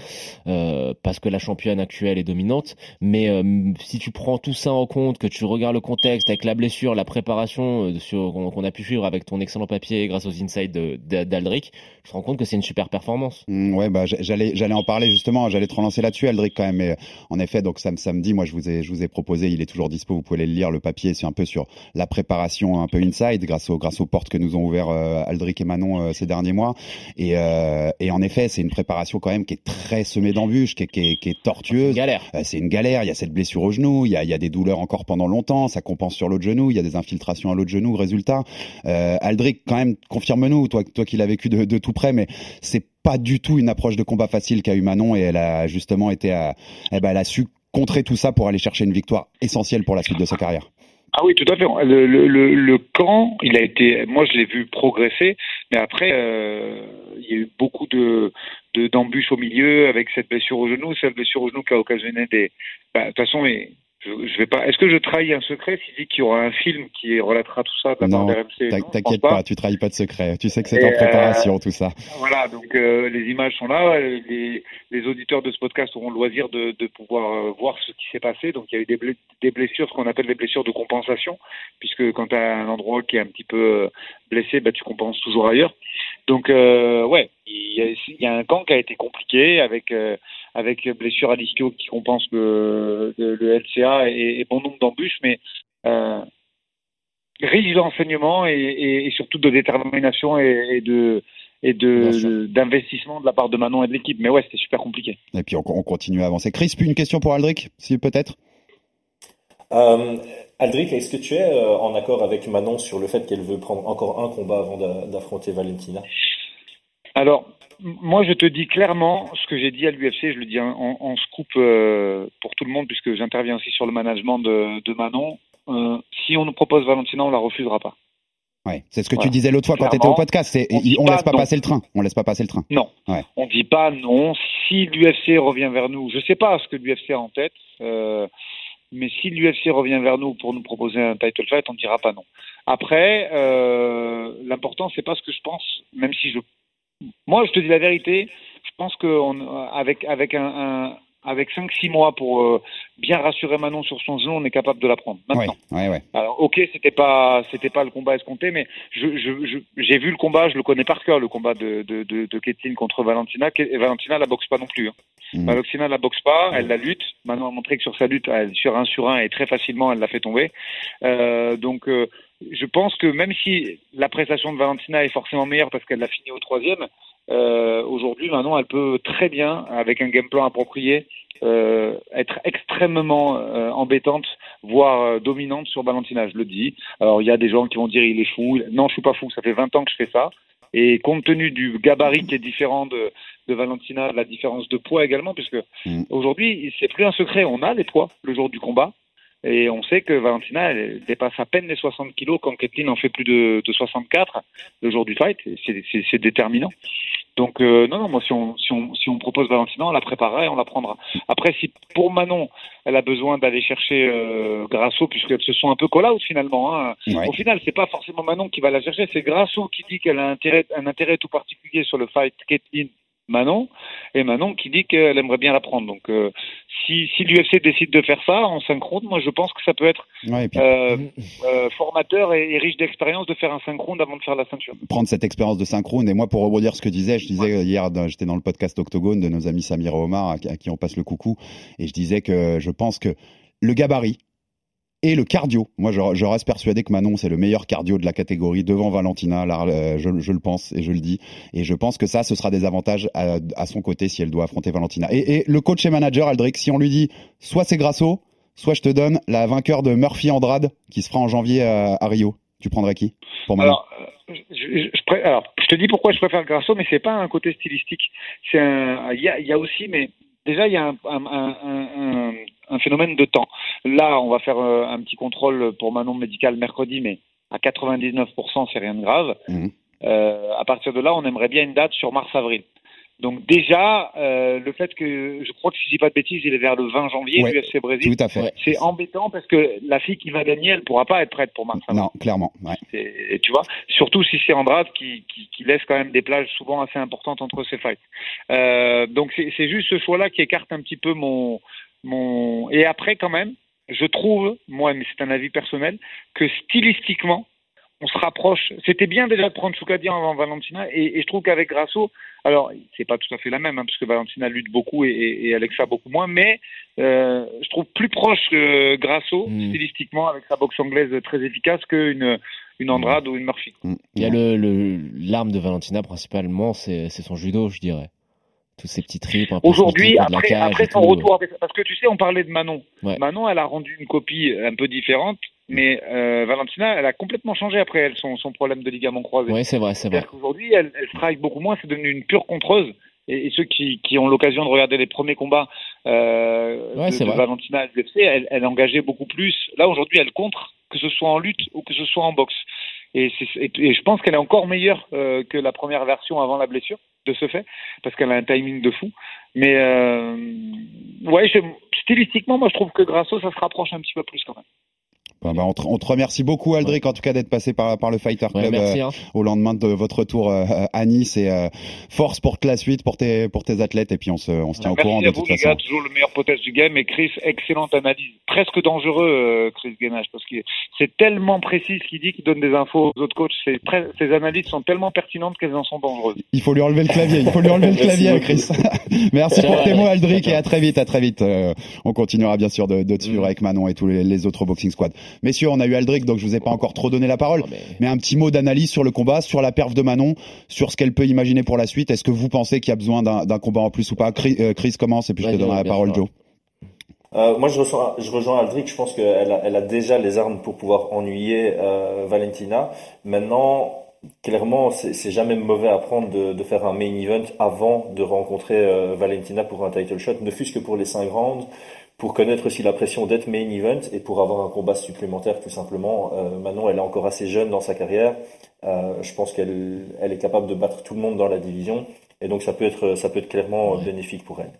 B: euh, parce que la championne actuelle est dominante. Mais euh, si tu prends tout ça en compte, que tu regardes le contexte avec la blessure, la préparation euh, qu'on a pu suivre avec ton excellent papier grâce aux insights d'Aldric, je te rends compte que c'est une super performance.
A: Mm, ouais, bah, j'allais, j'allais en parler justement. J'allais te relancer là-dessus, Eldrick, quand même. Mais en effet, donc sam- samedi, moi, je vous ai, je vous ai proposé. Il est toujours dispo. Vous pouvez aller le lire. Le papier, c'est un peu sur la préparation, un peu inside, grâce aux, grâce aux portes que nous ont ouvert euh, Aldric et Manon euh, ces derniers mois. Et, euh, et en effet, c'est une préparation quand même qui est très semée d'embûches, qui est, qui est, qui est tortueuse.
B: galère.
A: C'est une galère. Il y a cette blessure au genou. Il y a, il y a des douleurs encore pendant longtemps. Ça compense sur l'autre genou. Il y a des infiltrations à l'autre genou. Résultat, Aldric, quand même, confirme-nous, toi, toi qui l'as vécu de, de tout près, mais c'est pas du tout une approche de combat facile qu'a eu Manon et elle a justement été à, eh ben, elle a su contrer tout ça pour aller chercher une victoire essentielle pour la suite de sa carrière.
G: Ah oui, tout à fait. Le, le, le, camp, il a été, moi je l'ai vu progresser, mais après euh, il y a eu beaucoup de de- d'embûches au milieu avec cette blessure au genou, cette blessure au genou qui a occasionné des. bah, De toute façon, je, je vais pas. Est-ce que je trahis un secret si je dis qu'il y aura un film qui relatera tout ça de la part
A: Non,
G: d'RMC je pense
A: t'inquiète pas. tu trahis pas de secret. Tu sais que c'est en préparation tout ça.
G: Voilà, donc euh, les images sont là. Les, les auditeurs de ce podcast auront le loisir de, de pouvoir euh, voir ce qui s'est passé. Donc il y a eu des, ble- des blessures, ce qu'on appelle des blessures de compensation, puisque quand tu as un endroit qui est un petit peu euh, blessé, bah, tu compenses toujours ailleurs. Donc euh, ouais, il y, a, il y a un camp qui a été compliqué avec euh, avec blessure à l'ischio qui compense le, le, le LCA et, et bon nombre d'embûches, mais euh, riche d'enseignements et, et, et surtout de détermination et, et de et de d'investissement de la part de Manon et de l'équipe. Mais ouais, c'était super compliqué.
A: Et puis on, on continue à avancer. Chris, puis une question pour Aldric, si peut-être?
C: Euh, Aldric, est-ce que tu es euh, en accord avec Manon sur le fait qu'elle veut prendre encore un combat avant d'a- d'affronter Valentina?
G: Alors, moi, je te dis clairement ce que j'ai dit à l'UFC, je le dis en, scoop euh, pour tout le monde, puisque j'interviens aussi sur le management de, de Manon. Euh, si on nous propose Valentina, on la refusera pas.
A: Ouais, c'est ce que
G: Voilà.
A: tu disais l'autre fois quand tu étais au podcast.
G: On pas
A: laisse pas passer le train. On laisse pas passer le train.
G: Non.
A: Ouais.
G: On dit pas non. Si l'UFC revient vers nous, je sais pas ce que l'UFC a en tête, euh, mais si l'UFC revient vers nous pour nous proposer un title fight, on dira pas non. Après, euh, l'important c'est pas ce que je pense, même si je, moi je te dis la vérité, je pense on, avec un, un avec 5-6 mois pour euh, bien rassurer Manon sur son genou, on est capable de la prendre. Maintenant.
A: Ouais, ouais.
G: Alors ok, c'était pas c'était pas le combat escompté, mais je je- je- j'ai vu le combat, je le connais par cœur, le combat de de de, de Kathleen contre Valentina. Et Valentina la boxe pas non plus. Hein.
A: Mhm.
G: Valentina la boxe pas, elle la lutte. Maintenant, a montré que sur sa lutte, elle, sur un sur un, et très facilement, elle l'a fait tomber. Euh, donc euh, je pense que même si la prestation de Valentina est forcément meilleure parce qu'elle l'a fini au troisième, euh, aujourd'hui, maintenant, elle peut très bien, avec un game plan approprié, euh, être extrêmement euh, embêtante, voire dominante sur Valentina. Je le dis. Alors, il y a des gens qui vont dire il est fou. Non, je suis pas fou. Ça fait 20 ans que je fais ça. Et compte tenu du gabarit qui est différent de, de Valentina, la différence de poids également, puisque aujourd'hui, c'est plus un secret. On a les poids le jour du combat. Et on sait que Valentina, elle dépasse à peine les 60 kilos quand Kathleen en fait plus de, de 64 le jour du fight. C'est déterminant. Donc euh, non, non, moi si on, si on si on propose Valentina, on la préparera et on la prendra. Après, si pour Manon, elle a besoin d'aller chercher euh, Grasso, puisqu'elles se sont un peu call out finalement. Hein.
A: Ouais.
G: Au final, c'est pas forcément Manon qui va la chercher, c'est Grasso qui dit qu'elle a intérêt, un intérêt tout particulier sur le fight Kathleen Manon, et Manon qui dit qu'elle aimerait bien la prendre. Donc, euh, si, si l'UFC décide de faire ça en synchrone, moi je pense que ça peut être
A: Ouais, et puis-
G: euh, euh, formateur et, et riche d'expérience de faire un synchrone avant de faire la ceinture.
A: prendre cette expérience de synchrone. Et moi, pour rebondir ce que disais, je disais hier, j'étais dans le podcast Octogone de nos amis Samir et Omar, à, à qui on passe le coucou, et je disais que je pense que le gabarit et le cardio, moi je, reste persuadé que Manon c'est le meilleur cardio de la catégorie devant Valentina, là, euh, je, le pense et je le dis, et je pense que ça, ce sera des avantages à, son côté si elle doit affronter Valentina. Et, le coach et manager Aldric, si on lui dit soit c'est Grasso, soit je te donne la vainqueur de Murphy Andrade qui se fera en janvier à, à Rio, tu prendrais qui pour Manon
G: Alors, euh, je, te dis pourquoi je préfère Grasso, mais c'est pas un côté stylistique. Il y y a aussi, mais déjà il y a un, un, un, un- un phénomène de temps. Là, on va faire euh, un petit contrôle pour Manon médical mercredi, mais à 99%, c'est rien de grave.
A: Mhm.
G: Euh, à partir de là, on aimerait bien une date sur mars-avril. Donc déjà, euh, le fait que, je crois que si je dis pas de bêtises, il est vers le 20 janvier,
A: Ouais,
G: l'UFC Brésil.
A: Tout à fait.
G: C'est embêtant parce que la fille qui va gagner, elle pourra pas être prête pour mars.
A: Non, clairement. Ouais.
G: Et, tu vois, surtout si c'est Andrade qui, qui, qui laisse quand même des plages souvent assez importantes entre ses fights. Euh, donc c'est c'est juste ce choix-là qui écarte un petit peu mon mon. Et après quand même, je trouve, moi, mais c'est un avis personnel, que stylistiquement, on se rapproche. C'était bien déjà de prendre Choukadian avant Valentina, et, et je trouve qu'avec Grasso, alors c'est pas tout à fait la même, hein, parce que Valentina lutte beaucoup et, et, et Alexa beaucoup moins, mais euh, je trouve plus proche que Grasso stylistiquement avec sa boxe anglaise très efficace qu'une une Andrade ou une Murphy.
B: Il y a le le- l'arme de Valentina principalement, c'est son judo, je dirais. Tous ces petits trips.
G: Aujourd'hui, après, son retour, avec- parce que tu sais, on parlait de Manon.
B: Ouais.
G: Manon, elle a rendu une copie un peu différente, mais euh, Valentina, elle a complètement changé après elle, son, son problème de ligament croisé.
B: Oui, c'est vrai, c'est vrai.
G: Qu'aujourd'hui, elle, elle strike beaucoup moins, c'est devenu une pure contreuse. Et, et ceux qui, qui ont l'occasion de regarder les premiers combats euh,
B: Ouais,
G: de. Valentina à l'UFC, elle, elle engageait beaucoup plus. Là, aujourd'hui, elle contre, que ce soit en lutte ou que ce soit en boxe. Et, et, et je pense qu'elle est encore meilleure euh, que la première version avant la blessure, de ce fait, parce qu'elle a un timing de fou. Mais ouais, je- stylistiquement, moi, je trouve que Grasso, ça se rapproche un petit peu plus quand même.
A: Bon, bah, on, te, on te remercie beaucoup, Aldric, en tout cas, d'être passé par, par le Fighter
B: Ouais,
A: Club euh,
B: hein.
A: au lendemain de votre retour euh, à Nice. Et euh, force pour la suite, pour tes, pour tes athlètes. Et puis, on se, on se tient au
G: Merci
A: courant
G: à
A: de
G: vous,
A: toute
G: les
A: façon.
G: gars, toujours le meilleur potage du game. Et Chris, excellente analyse. Presque dangereux, euh, Chris Gainage, parce que c'est tellement précis ce qu'il dit qu'il donne des infos aux autres coachs. C'est très- Ces analyses sont tellement pertinentes qu'elles en sont dangereuses.
A: Il faut lui enlever le clavier. Il faut lui enlever le clavier. Chris. Merci pour tes mots. Aldric, et à très vite, à très vite. Euh, on continuera bien sûr de, de te suivre avec Manon et tous les, les autres boxing squads. Messieurs, on a eu Aldric, donc je vous ai pas encore trop donné la parole, mais... un petit mot d'analyse sur le combat, sur la perf de Manon, sur ce qu'elle peut imaginer pour la suite. Est-ce que vous pensez qu'il y a besoin d'un combat en plus ou pas? Chris, euh, Chris commence et puis je te donnerai la parole,
C: sûr.
A: Joe.
C: Euh, moi, je, reçois- je rejoins Aldric. Je pense qu'elle a, elle a déjà les armes pour pouvoir ennuyer euh, Valentina. Maintenant, clairement, c'est c'est jamais mauvais à prendre de, de faire un main event avant de rencontrer euh, Valentina pour un title shot, ne fût-ce que pour les 5 rounds, pour connaître aussi la pression d'être main event et pour avoir un combat supplémentaire tout simplement. Euh, Manon, elle est encore assez jeune dans sa carrière. Euh, je pense qu'elle elle est capable de battre tout le monde dans la division. Et donc, ça peut être, ça peut être clairement bénéfique pour elle.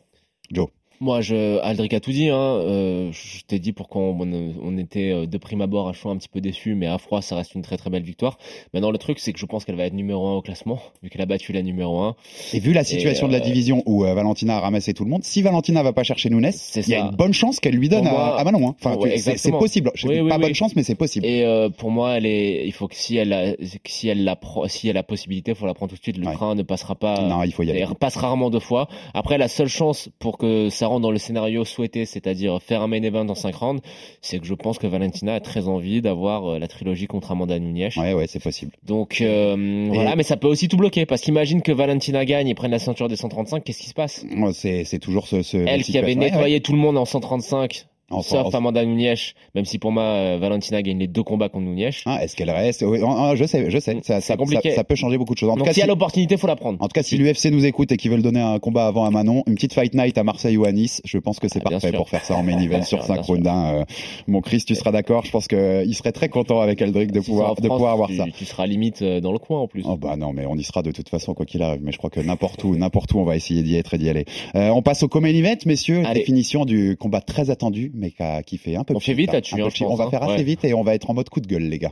A: Joe.
B: Moi, je, Aldric a tout dit. Hein. Euh, je t'ai dit pourquoi on, on était euh, de prime abord à chaud un petit peu déçu, mais à froid, ça reste une très très belle victoire. Maintenant, le truc, c'est que je pense qu'elle va être numéro un au classement, vu qu'elle a battu la numéro un.
A: Et vu la situation de la
B: euh,
A: division où Valentina a ramassé tout le monde, si Valentina va pas chercher Nunes, il y a une bonne chance qu'elle lui donne à, à Manon. Hein. Enfin,
B: Ouais,
A: c'est- possible. Je
B: Oui,
A: dis
B: oui,
A: pas
B: oui.
A: bonne chance, mais c'est possible.
B: Et euh, pour moi, elle est, il faut que si elle a, si elle la si elle a possibilité, faut la prendre tout de suite. Le train ne passera pas.
A: Non, il faut y aller.
B: Elle passe rarement deux fois. Après, la seule chance pour que ça rentre dans le scénario souhaité, c'est-à-dire faire un main event en 5 rounds, c'est que je pense que Valentina a très envie d'avoir euh, la trilogie contre Amanda Nunes.
A: Ouais, ouais, c'est possible.
B: Donc euh, voilà, mais ça peut aussi tout bloquer parce qu'imagine que Valentina gagne et prenne la ceinture des 135, qu'est-ce qui se passe?
A: C'est c'est toujours ce. ce
B: Elle qui avait nettoyé tout le monde en 135.
A: Enfin,
B: sauf Amanda Nunes, même si pour moi euh, Valentina gagne les deux combats contre Nunes.
A: Ah, Est-ce qu'elle reste? Oui, Je sais, je sais. Ça, ça,
B: compliqué.
A: ça- ça peut changer beaucoup de choses. En tout
B: Donc
A: cas,
B: s'il y a
A: si-
B: l'opportunité, faut la prendre.
A: En tout cas, si l'UFC nous écoute et qu'ils veulent donner un combat avant à Manon, une petite fight night à Marseille ou à Nice, je pense que c'est
B: Ah, bien
A: parfait
B: sûr.
A: pour faire ça en main event sur
B: sûr,
A: 5
B: bien sûr.
A: rounds. Euh, Mon Chris, tu seras d'accord? Je pense qu'il serait très content avec Eldrick de
B: Si
A: pouvoir,
B: c'est
A: de pouvoir avoir
B: tu,
A: ça.
B: Tu seras limite euh, dans le coin en plus.
A: Oh bah non, mais on y sera de toute façon quoi qu'il arrive. Mais je crois que n'importe où, n'importe où, on va essayer d'y être et d'y aller. Euh, on passe au event, messieurs.
B: Allez.
A: Définition du combat très attendu, mais qui, a- qui fait un peu.
B: On fait vite
A: hein,
B: là-dessus,
A: un peu
B: hein,
A: On va
B: pense,
A: faire
B: hein.
A: assez
B: Ouais.
A: vite et on va être en mode coup de gueule, les gars.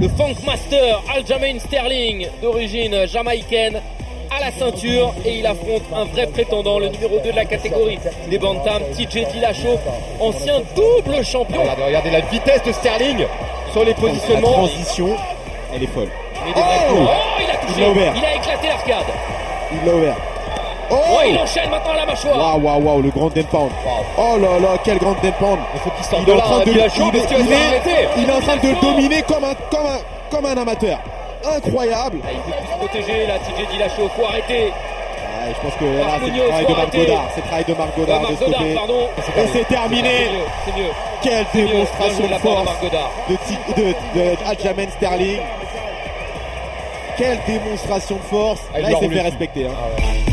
E: Le Funk Master Aljamain Sterling, d'origine jamaïcaine, à la ceinture et il affronte un vrai prétendant, le numéro 2 de la catégorie des Bantam, TJ Dillashaw, ancien double champion.
D: Regardez, regardez la vitesse de Sterling sur les positionnements.
I: La transition, elle est folle. Oh.
E: Oh, il a touché,
I: Il l'a ouvert.
E: il a éclaté l'arcade.
I: Il l'a ouvert.
E: Oh,
I: Oh
E: il enchaîne maintenant la mâchoire.
I: Waouh, waouh, waouh, le grand pound. Oh là là, quel grand pound.
D: Il faut qu'il sorte
I: Il
D: de
I: est en train de, il est- en train de le dominer comme un, comme un, comme un amateur. Incroyable.
E: Ah, il plus se protéger là, TJ Dillashaw, faut arrêter.
I: Ouais, je pense que là, c'est le travail de Marc. Godard. C'est le travail de Marc
E: Euh,
I: Godard de
E: Marc Godard,
I: stopper. Et c'est terminé. Quelle démonstration de
E: de
I: force de, de, de Aljamain Sterling. Quelle démonstration de force.
D: Ah,
I: Là, il s'est fait respecter. hein.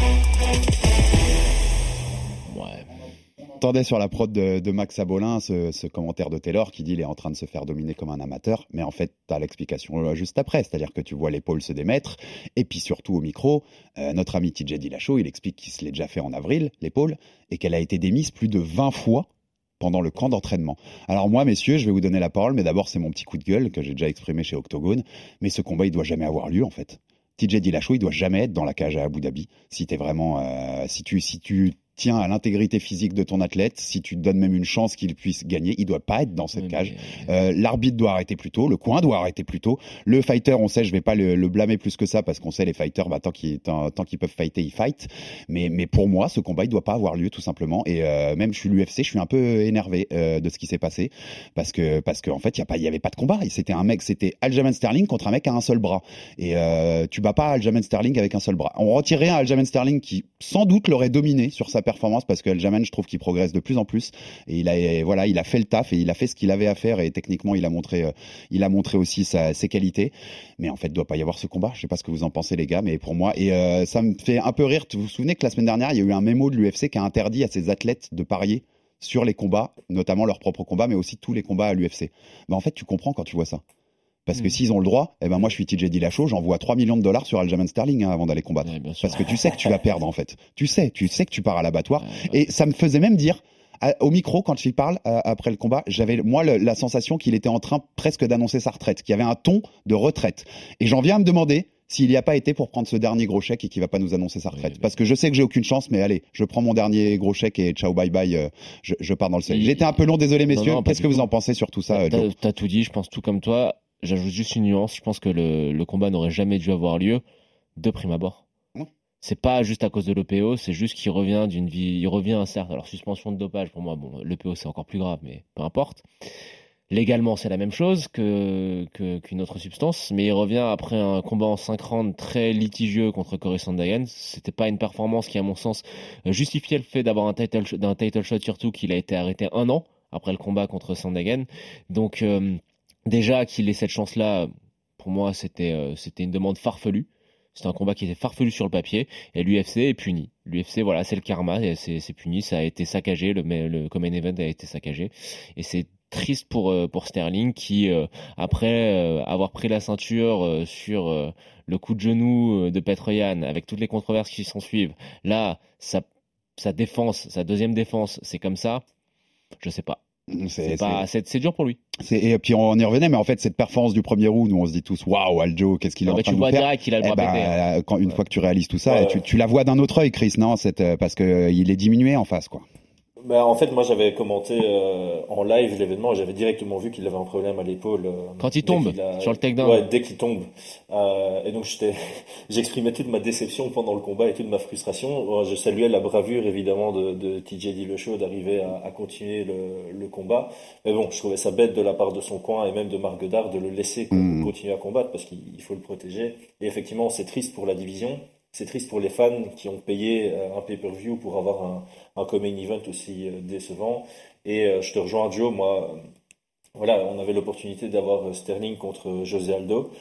A: J'entendais sur la prod de, Max Abolin ce, commentaire de Taylor qui dit il est en train de se faire dominer comme un amateur, mais en fait, tu as l'explication juste après, c'est-à-dire que tu vois l'épaule se démettre, et puis surtout au micro, euh, notre ami TJ Dillashaw, il explique qu'il se l'est déjà fait en avril, l'épaule, et qu'elle a été démise plus de 20 fois pendant le camp d'entraînement. Alors moi, messieurs, je vais vous donner la parole, mais d'abord, c'est mon petit coup de gueule que j'ai déjà exprimé chez Octogone, mais ce combat, il doit jamais avoir lieu, en fait. TJ Dillashaw, il doit jamais être dans la cage à Abu Dhabi. Si t'es vraiment, euh, si tu, si tu tiens à l'intégrité physique de ton athlète, si tu te donnes même une chance qu'il puisse gagner, il doit pas être dans cette cage. Euh, L'arbitre doit arrêter plus tôt, le coin doit arrêter plus tôt. Le fighter, on sait, je vais pas le, le blâmer plus que ça parce qu'on sait les fighters, bah, tant qu'ils tant, tant qu'ils peuvent fighter, ils fight. Mais, mais pour moi, ce combat, il doit pas avoir lieu tout simplement. Et euh, même je suis l'UFC, je suis un peu énervé euh, de ce qui s'est passé parce que parce qu'en fait, il y a pas, il y avait pas de combat. C'était un mec, c'était Aljamain Sterling contre un mec à un seul bras. Et tu bats pas Aljamain Sterling avec un seul bras. On retirait un Aljamain Sterling qui sans doute l'aurait dominé sur sa performance parce que je trouve qu'il progresse de plus en plus. Et il a voilà, il a fait le taf et il a fait ce qu'il avait à faire et techniquement, il a montré, euh, il a montré aussi ses qualités. Mais en fait, il doit pas y avoir ce combat. Je sais pas ce que vous en pensez les gars, mais pour moi et euh, ça me fait un peu rire. Vous vous souvenez que la semaine dernière, il y a eu un mémo de l'UFC qui a interdit à ses athlètes de parier sur les combats, notamment leurs propres combats, mais aussi tous les combats à l'UFC. Bah en fait, tu comprends quand tu vois ça. Parce que
B: Mm.
A: s'ils ont le droit, eh ben moi je suis TJ Dillashaw, j'envoie 3 millions de dollars sur Aljamain Sterling hein, avant d'aller combattre. Parce que tu sais que tu vas perdre en fait. Tu sais, tu sais que tu pars à l'abattoir. Et ça me faisait même dire au micro quand il parle euh, après le combat, j'avais moi le- la sensation qu'il était en train presque d'annoncer sa retraite, qu'il y avait un ton de retraite. Et j'en viens à me demander s'il n'y a pas été pour prendre ce dernier gros chèque et qu'il va pas nous annoncer sa retraite. Parce que je sais que j'ai aucune chance, mais allez, je prends mon dernier gros chèque et ciao bye bye, euh, je, je pars dans le J'ai été un peu long, désolé messieurs. Qu'est-ce que vous en pensez sur tout ça,
B: t'as tout dit, je pense tout comme toi. J'ajoute juste une nuance. Je pense que le, le combat n'aurait jamais dû avoir lieu de prime abord. C'est pas juste à cause de l'EPO, c'est juste qu'il revient d'une vie, il revient certes. Alors suspension de dopage pour moi, bon, l'EPO c'est encore plus grave, mais peu importe. Légalement, c'est la même chose que qu'une autre substance, mais il revient après un combat en 5 rounds très litigieux contre Corey Sandhagen. C'était pas une performance qui, à mon sens, justifiait le fait d'avoir un title, d'un title shot, surtout qu'il a été arrêté un an après le combat contre Sandhagen. Donc, euh, déjà qu'il ait cette chance-là, pour moi, c'était euh, c'était une demande farfelue. C'était un combat qui était farfelu sur le papier et l'UFC est puni. L'UFC, voilà, c'est le karma, c'est puni, ça a été saccagé, le, le Common Event a été saccagé et c'est triste pour euh, pour Sterling qui euh, après avoir pris la ceinture sur le coup de genou de Petroyan avec toutes les controverses qui s'en suivent. Là, sa sa défense, sa deuxième défense, c'est comme ça. Je sais pas.
A: C'est
B: C'est pas c'est c'est dur pour lui.
A: C'est- Et puis on y revenait, mais en fait cette performance du premier round, nous on se dit tous waouh Aljo, qu'est-ce qu'il est en
B: mais
A: train
B: tu
A: de
B: vois
A: nous faire
B: direct qu'il a le
A: Eh
B: bras
A: ben,
B: pété, hein.
A: quand, Une fois que tu réalises tout ça,
C: Ouais.
A: tu, tu la vois d'un autre œil, Chris, non cette, euh, Parce que euh, il est diminué en face, quoi.
C: Bah, en fait, moi, j'avais commenté euh, en live l'événement et j'avais directement vu qu'il avait un problème à l'épaule. euh,
B: Quand il tombe
C: a-
B: sur le takedown.
C: Ouais, dès qu'il tombe. Euh, et donc, j'exprimais toute ma déception pendant le combat et toute ma frustration. Je saluais la bravure, évidemment, de, de TJ Dillashaw d'arriver à, à continuer le, le combat. Mais bon, je trouvais ça bête de la part de son coin et même de Marc Godard de le laisser con- continuer à combattre parce qu'il il faut le protéger. Et effectivement, c'est triste pour la division. C'est triste pour les fans qui ont payé euh, un pay-per-view pour avoir un, un coming event aussi euh, décevant. Et euh, je te rejoins, Joe. Moi, voilà, on avait l'opportunité d'avoir Sterling contre José Aldo.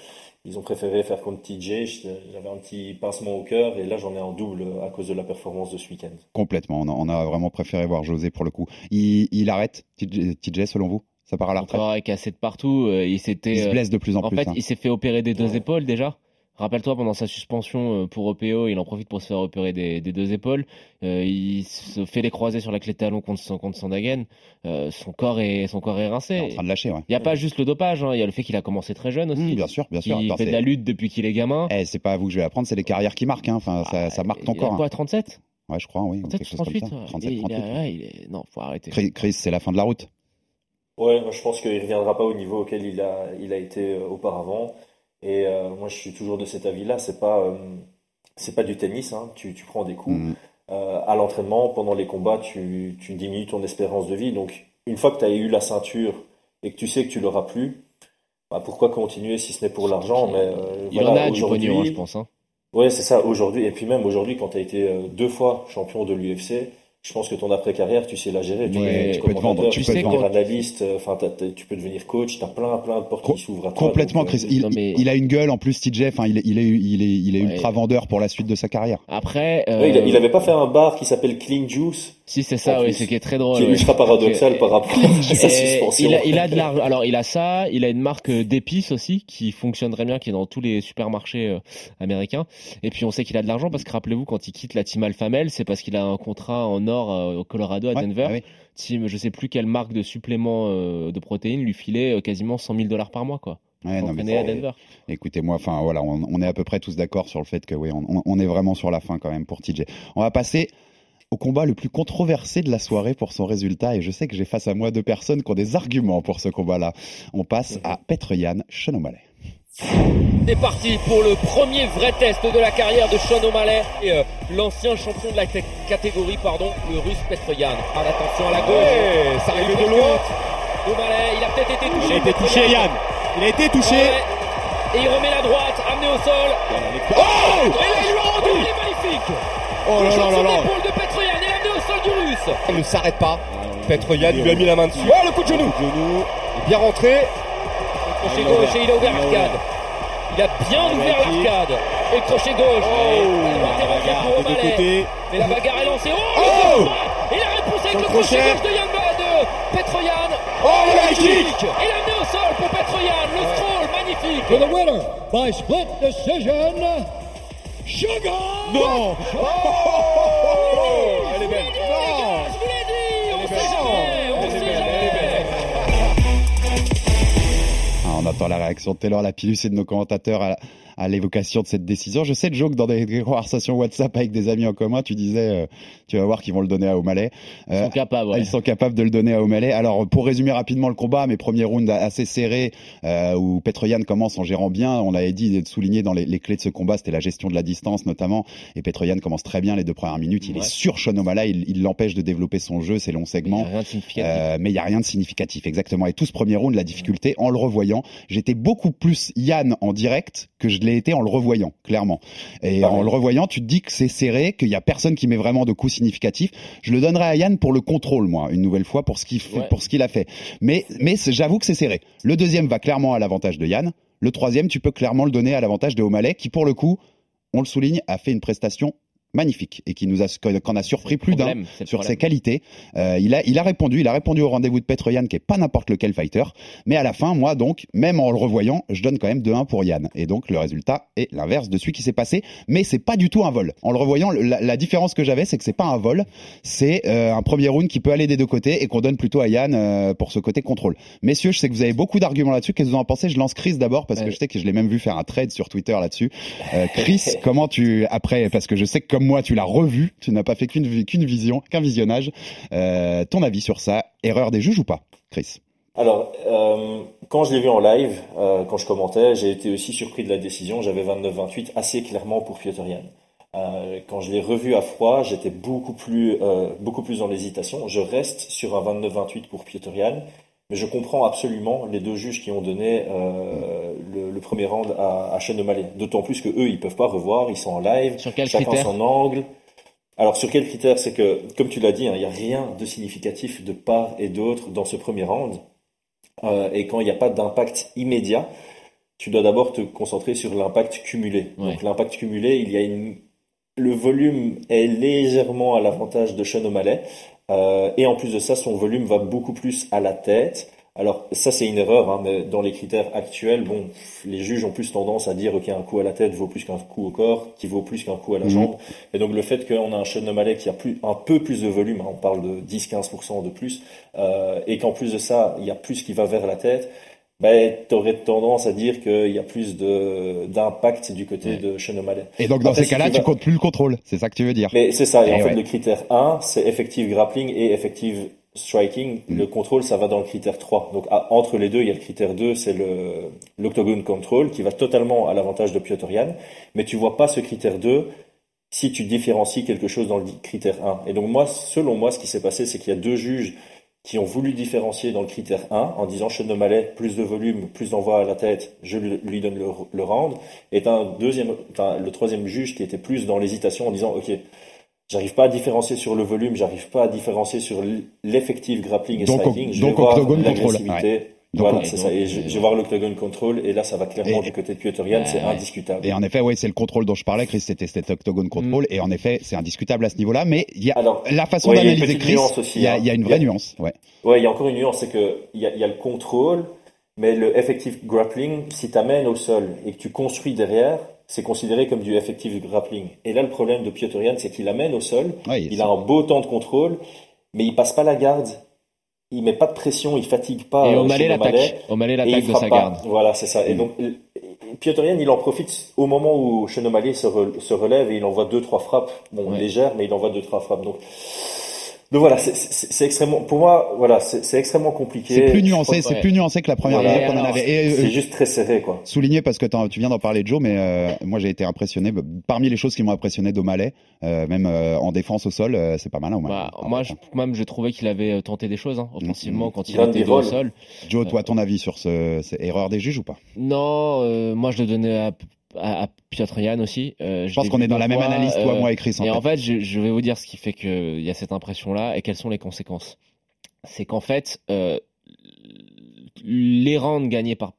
C: Ils ont préféré faire contre TJ. J'avais un petit pincement au cœur et là, j'en ai en double à cause de la performance de ce week-end.
A: Complètement. On a, vraiment préféré voir José pour le coup. Il, il arrête, TJ, selon vous? Ça part à la retraite?
B: Encore avec cassé de partout. il.
A: Il se blesse de plus en plus,
B: fait,
A: hein.
B: il s'est fait opérer des deux épaules déjà. Rappelle-toi, pendant sa suspension euh, pour EPO, il en profite pour se faire opérer des, des deux épaules. Euh, il se fait les croiser sur la clé de talon contre, contre Sandagen. Euh, son corps est son corps est rincé.
A: En train de lâcher, ouais.
B: Il n'y a pas juste le dopage, hein, il y a le fait qu'il a commencé très jeune aussi.
A: Mmh, bien sûr, bien sûr.
B: Il fait de
A: c'est-
B: la lutte depuis qu'il est gamin.
A: Eh, c'est pas à vous que je vais apprendre, c'est les carrières qui marquent. Hein. Enfin, ça, ça marque ton
B: Il a
A: corps.
B: quoi,
A: hein.
B: 37
A: Ouais, je crois, oui. ou
B: 37
A: quelque chose comme
B: 38
A: ça.
B: ouais.
A: 37,
B: Il est- il
A: 38.
B: a- ouais, il est- Non, faut arrêter.
A: Chris, Chris, c'est la fin de la route?
C: Ouais, je pense qu'il reviendra pas au niveau auquel il a, il a été auparavant. Et euh, moi, je suis toujours de cet avis-là. C'est pas, euh, c'est pas du tennis. Hein. Tu, tu prends des coups.
A: Mm.
C: Euh, à l'entraînement, pendant les combats, tu, tu diminues ton espérance de vie. Donc, une fois que tu as eu la ceinture et que tu sais que tu l'auras plus, bah, pourquoi continuer si ce n'est pour l'argent? Mais euh,
B: Il
C: voilà,
B: en a du
C: aujourd'hui-
B: pognon, hein, je pense. Hein.
C: Ouais, c'est ça, aujourd'hui. Et puis même aujourd'hui, quand tu as été deux fois champion de l'UFC, je pense que ton après-carrière, tu sais la gérer. Tu
A: Ouais,
C: peux
A: tu
C: être
A: peux te vendre, tu peux te vendre.
C: analyste, euh, enfin, t'as- t'as- tu peux devenir coach, tu as plein, plein de portes qui s'ouvrent à toi.
A: Complètement,
C: donc, euh,
A: Chris. Il,
B: non, mais-
A: il a une gueule en plus, TJ. Enfin, il est, il est, il est, il est
B: Ouais.
A: ultra vendeur pour la suite de sa carrière.
B: Après,
C: ouais, il, a-
B: euh,
C: il avait pas fait un bar qui s'appelle Clean Juice,
B: si c'est ça, oui, c'est qui est très drôle.
C: qui est
B: ouais.
C: ultra paradoxal par rapport à sa suspension.
B: Il a, il a de l'argent. Alors, il a ça. Il a une marque euh, d'épices aussi qui fonctionne très bien, qui est dans tous les supermarchés euh, américains. Et puis, on sait qu'il a de l'argent parce que rappelez-vous, quand il quitte la team Alpha Male, c'est parce qu'il a un contrat en or euh, au Colorado à
A: Ouais,
B: Denver.
A: ah oui.
B: Team, je sais plus quelle marque de supplément euh, de protéines lui filait euh, quasiment 100 000 dollars par mois, quoi.
A: Ouais, non, mais
B: à.
A: Écoutez-moi, enfin voilà, on, on est à peu près tous d'accord sur le fait que oui, on, on est vraiment sur la fin quand même pour TJ. On va passer au combat le plus controversé de la soirée pour son résultat et je sais que j'ai face à moi deux personnes qui ont des arguments pour ce combat-là. On passe à Petre-Yann Chenomale.
E: C'est parti pour le premier vrai test de la carrière de Sean O'Malley et euh, l'ancien champion de la catégorie, pardon, le russe Petroyan. Ah, attention à la gauche.
I: Ouais, ça arrive de l'autre.
E: O'Malley, il a peut-être été touché.
I: Il a été
E: Petroyan.
I: touché, Yann. Il a été touché.
E: Ouais. Et il remet la droite, amené au sol.
I: Oh
E: Et là, il lui a rendu, il est magnifique.
I: Oh là là là là.
E: L'épaule de Petroyan et amené au sol du russe.
D: Il ne s'arrête pas. Petroyan lui a mis la main dessus. Oh, le coup de genou.
I: Genou.
D: Il est bien rentré.
E: Crochet
I: il a
E: gauche et il a ouvert l'arcade. Il a bien ouvert l'arcade. Et le crochet gauche. Et la est O'Malley.
I: côtés.
E: Et la bagarre est lancée. Oh,
I: Oh
E: le Et la réponse avec le
I: le
E: crochet
I: crochet.
E: gauche de Yann de Petroyan.
I: Oh, le kick.
E: Et l'amené au sol pour Petroyan. Le stroll magnifique.
F: For the winner by split decision, Sugar!
I: Non. Oh, elle est belle. Non.
E: Je vous l'ai dit. On jamais.
A: Ah, on attend la réaction de Taylor Lapillus et de nos commentateurs à, à l'évocation de cette décision. Je sais, Joe, que dans des, des conversations WhatsApp avec des amis en commun, tu disais, euh, tu vas voir qu'ils vont le donner à O'Malley.
B: Ils
A: Euh,
B: sont capables, ouais.
A: Ils sont capables de le donner à O'Malley. Alors, pour résumer rapidement le combat, mes premiers rounds assez serrés, euh, où Petroyan commence en gérant bien. On avait dit de souligner dans les, les clés de ce combat, c'était la gestion de la distance notamment. Et Petroyan commence très bien les deux premières minutes. Il
B: Ouais.
A: est sur Sean O'Malley. Il il l'empêche de développer son jeu, ses longs segments. Euh, mais il y a rien de significatif, exactement. Et tout ce premier round, la difficulté, en le revoyant, j'étais beaucoup plus Yann en direct que je l'ai été en le revoyant, clairement. Et en le revoyant, tu te dis que c'est serré, qu'il y a personne qui met vraiment de coups significatifs. Je le donnerai à Yann pour le contrôle, moi, une nouvelle fois pour ce qu'il fait,
B: Ouais.
A: pour ce qu'il a fait. Mais, mais j'avoue que c'est serré. Le deuxième va clairement à l'avantage de Yann. Le troisième, tu peux clairement le donner à l'avantage de O'Malley, qui pour le coup, on le souligne, a fait une prestation magnifique et qui nous a, qu'en a surpris plus d'un sur ses qualités. Euh, il a, il a répondu, il a répondu au rendez-vous de Petroyan, qui est pas n'importe lequel fighter. Mais à la fin, moi, donc, même en le revoyant, je donne quand même 2-1 pour Yann. Et donc, le résultat est l'inverse de celui qui s'est passé. Mais c'est pas du tout un vol. En le revoyant, la, la différence que j'avais, c'est que c'est pas un vol. C'est euh, un premier round qui peut aller des deux côtés et qu'on donne plutôt à Yann euh, pour ce côté contrôle. Messieurs, je sais que vous avez beaucoup d'arguments là-dessus. Qu'est-ce que vous en pensez? Je lance Chris d'abord parce que je sais que je l'ai même vu faire un trade sur Twitter là-dessus. Chris, comment tu après? Parce que je sais que comme moi tu l'as revu, tu n'as pas fait qu'une vi- qu'une vision, qu'un visionnage. Euh, ton avis sur ça Erreur des juges ou pas, Chris?
C: Alors, euh, quand je l'ai vu en live, euh, quand je commentais, j'ai été aussi surpris de la décision. J'avais 29-28 assez clairement pour Piotr Jan. Euh, quand je l'ai revu à froid, j'étais beaucoup plus, beaucoup plus dans l'hésitation. Je reste sur un 29-28 pour Piotr Jan, mais je comprends absolument les deux juges qui ont donné euh, le, le premier round à, à O'Malley. D'autant plus que eux, ils peuvent pas revoir, ils sont en live,
B: Sur quel
C: chacun son angle. Alors sur quel critère C'est que, comme tu l'as dit, hein, il n'y a rien de significatif de part et d'autre dans ce premier round. Euh, et quand il n'y a pas d'impact immédiat, tu dois d'abord te concentrer sur l'impact cumulé.
B: Ouais.
C: Donc l'impact cumulé, il y a une... le volume est légèrement à l'avantage de Sean O'Malley. Euh, et en plus de ça, son volume va beaucoup plus à la tête. Alors ça c'est une erreur, hein, mais dans les critères actuels, bon, les juges ont plus tendance à dire ok un coup à la tête vaut plus qu'un coup au corps, qui vaut plus qu'un coup à la
A: Mhm.
C: jambe. Et donc le fait qu'on a un Sean O'Malley qui a plus, un peu plus de volume, hein, on parle de 10-15% de plus, euh, et qu'en plus de ça il y a plus qui va vers la tête, ben t'aurais tendance à dire qu'il y a plus de d'impact du côté de Sean O'Malley.
A: Et donc dans
C: Après,
A: ces
C: si
A: cas-là, tu
C: vas-
A: comptes plus le contrôle. C'est ça que tu veux dire.
C: mais c'est ça. Et,
A: Eh
C: en fait,
A: ouais.
C: le critère 1, c'est effective grappling et effective striking.
A: Mm.
C: Le contrôle, ça va dans le critère 3. Donc, à- entre les deux, il y a le critère 2, c'est le, l'octogone control, qui va totalement à l'avantage de Piotr Jan. Mais tu vois pas ce critère 2 si tu différencies quelque chose dans le critère 1. Et donc, moi, selon moi, ce qui s'est passé, c'est qu'il y a deux juges qui ont voulu différencier dans le critère 1 en disant Sean O'Malley, plus de volume, plus d'envoi à la tête, je lui donne le, le round. Et un deuxième, t'as le troisième juge qui était plus dans l'hésitation en disant, OK, j'arrive pas à différencier sur le volume, j'arrive pas à différencier sur l- l'effective grappling et
A: Donc,
C: striking. Je
A: donc
C: vais voir l'agressivité.
A: ouais.
C: Voilà, c'est ça. Et je, je vais voir l'octogone control, et là, ça va clairement du côté de Piotr Jan, c'est indiscutable.
A: Et en effet, ouais, c'est le contrôle dont je parlais, Chris, c'était cet octogone contrôle,
C: Mm.
A: et en effet, c'est indiscutable à ce niveau-là, mais il y a
C: Alors,
A: la façon
C: ouais, il
A: d'analyser Chris, il y a,
C: hein.
A: il y a une
C: Il
A: vraie
C: a-
A: nuance, ouais.
C: Ouais, il y a encore une nuance, c'est que il y a, il y a le contrôle, mais le effective grappling, si tu amènes au sol et que tu construis derrière, c'est considéré comme du effective grappling. Et là, le problème de Piotr Jan, c'est qu'il amène au sol,
A: Ouais,
C: il a un beau temps de contrôle, mais il passe pas la garde, il met pas de pression, il fatigue pas.
B: Et
C: euh,
B: O'Malley l'attaque.
C: O'Malley,
B: l'attaque de sa
C: pas.
B: garde.
C: Voilà, c'est ça. Et
A: Mm.
C: donc, Jan, il en profite au moment où Sean O'Malley se, re- se relève et il envoie deux, trois frappes, bon,
B: Ouais.
C: légères, mais il envoie deux, trois frappes. Donc, donc voilà, c'est- extrêmement, pour moi, voilà, c'est extrêmement compliqué.
A: C'est plus
C: Je
A: nuancé, c'est plus nuancé que la première
C: Voilà.
A: fois qu'on en avait. Et, euh,
C: C'est juste très serré, quoi.
A: Souligné parce que tu viens d'en parler, Joe, mais euh, moi j'ai été impressionné. Parmi les choses qui m'ont impressionné d'O'Malley, euh, même euh, en défense au sol, euh, c'est pas mal. O'Malley.
B: Bah, moi, je, même, j'ai trouvé qu'il avait tenté des choses, hein, offensivement, quand il
A: Il
B: était au
A: vols.
B: sol.
A: Joe, toi, ton avis sur ce, cette erreur des juges ou pas?
B: Non, euh, moi je le donnais à, à, à Piotr Jan aussi. Euh,
A: Je pense qu'on est dans la même analyse, toi, moi et Chris, en
B: et
A: fait.
B: en fait, je, je vais vous dire ce qui fait qu'il y a cette impression-là et quelles sont les conséquences. C'est qu'en fait, euh, les rounds gagnés par,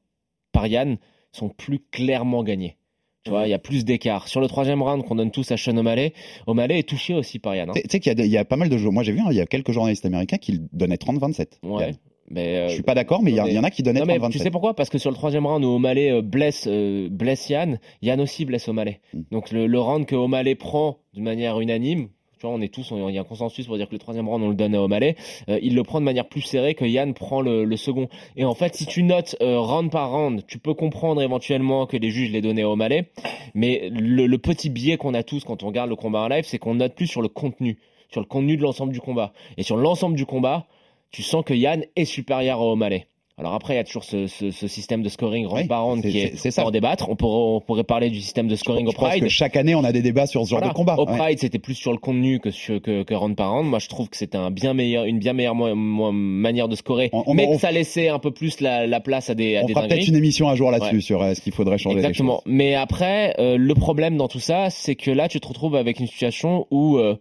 B: par Yann sont plus clairement gagnés. Tu vois, il y a plus d'écart. Sur le troisième round qu'on donne tous à Sean O'Malley, O'Malley est touché aussi par Yann. hein.
A: Tu sais qu'il y, a y pas mal de joueurs. Moi j'ai vu, hein, il y a quelques journalistes américains qui le donnaient 30-27.
B: Ouais. Mais euh,
A: Je suis pas d'accord, mais il y, en a qui donnaient
B: Non, mais
A: 30-27.
B: tu sais pourquoi? Parce que sur le troisième round où O'Malley euh, blesse, euh, blesse Yann, Yann aussi blesse O'Malley.
A: Hmm.
B: Donc le, le round que O'Malley prend de manière unanime, tu vois, on est tous, il y a un consensus pour dire que le troisième round on le donne à O'Malley, euh, il le prend de manière plus serrée que Yann prend le, le second. Et en fait, si tu notes round par round, tu peux comprendre éventuellement que les juges les donnaient à O'Malley, mais le, le petit biais qu'on a tous quand on regarde le combat en live, c'est qu'on note plus sur le contenu, sur le contenu de l'ensemble du combat. Et sur l'ensemble du combat, tu sens que Yann est supérieur à O'Malley. Alors après, il y a toujours ce, ce- ce système de scoring round par round
A: c'est-
B: qui est,
A: c'est- ça.
B: en débattre. On pourrait, on pourrait parler du système de scoring au
A: Je pense
B: Pride.
A: que chaque année on a des débats sur ce genre
B: Voilà.
A: de combat.
B: Au
A: Ouais.
B: Pride, c'était plus sur le contenu que, sur, que, que round par round. Moi, je trouve que c'était un bien meilleur, une bien meilleure mo- mo- manière de scorer,
A: on-
B: mais que ça laissait un peu plus la, la place à des, à
A: On
B: des
A: fera peut-être une émission un jour là-dessus
B: Ouais.
A: sur euh, ce qu'il faudrait changer.
B: Exactement. Mais après, euh, le problème dans tout ça, c'est que là, tu te retrouves avec une situation où euh,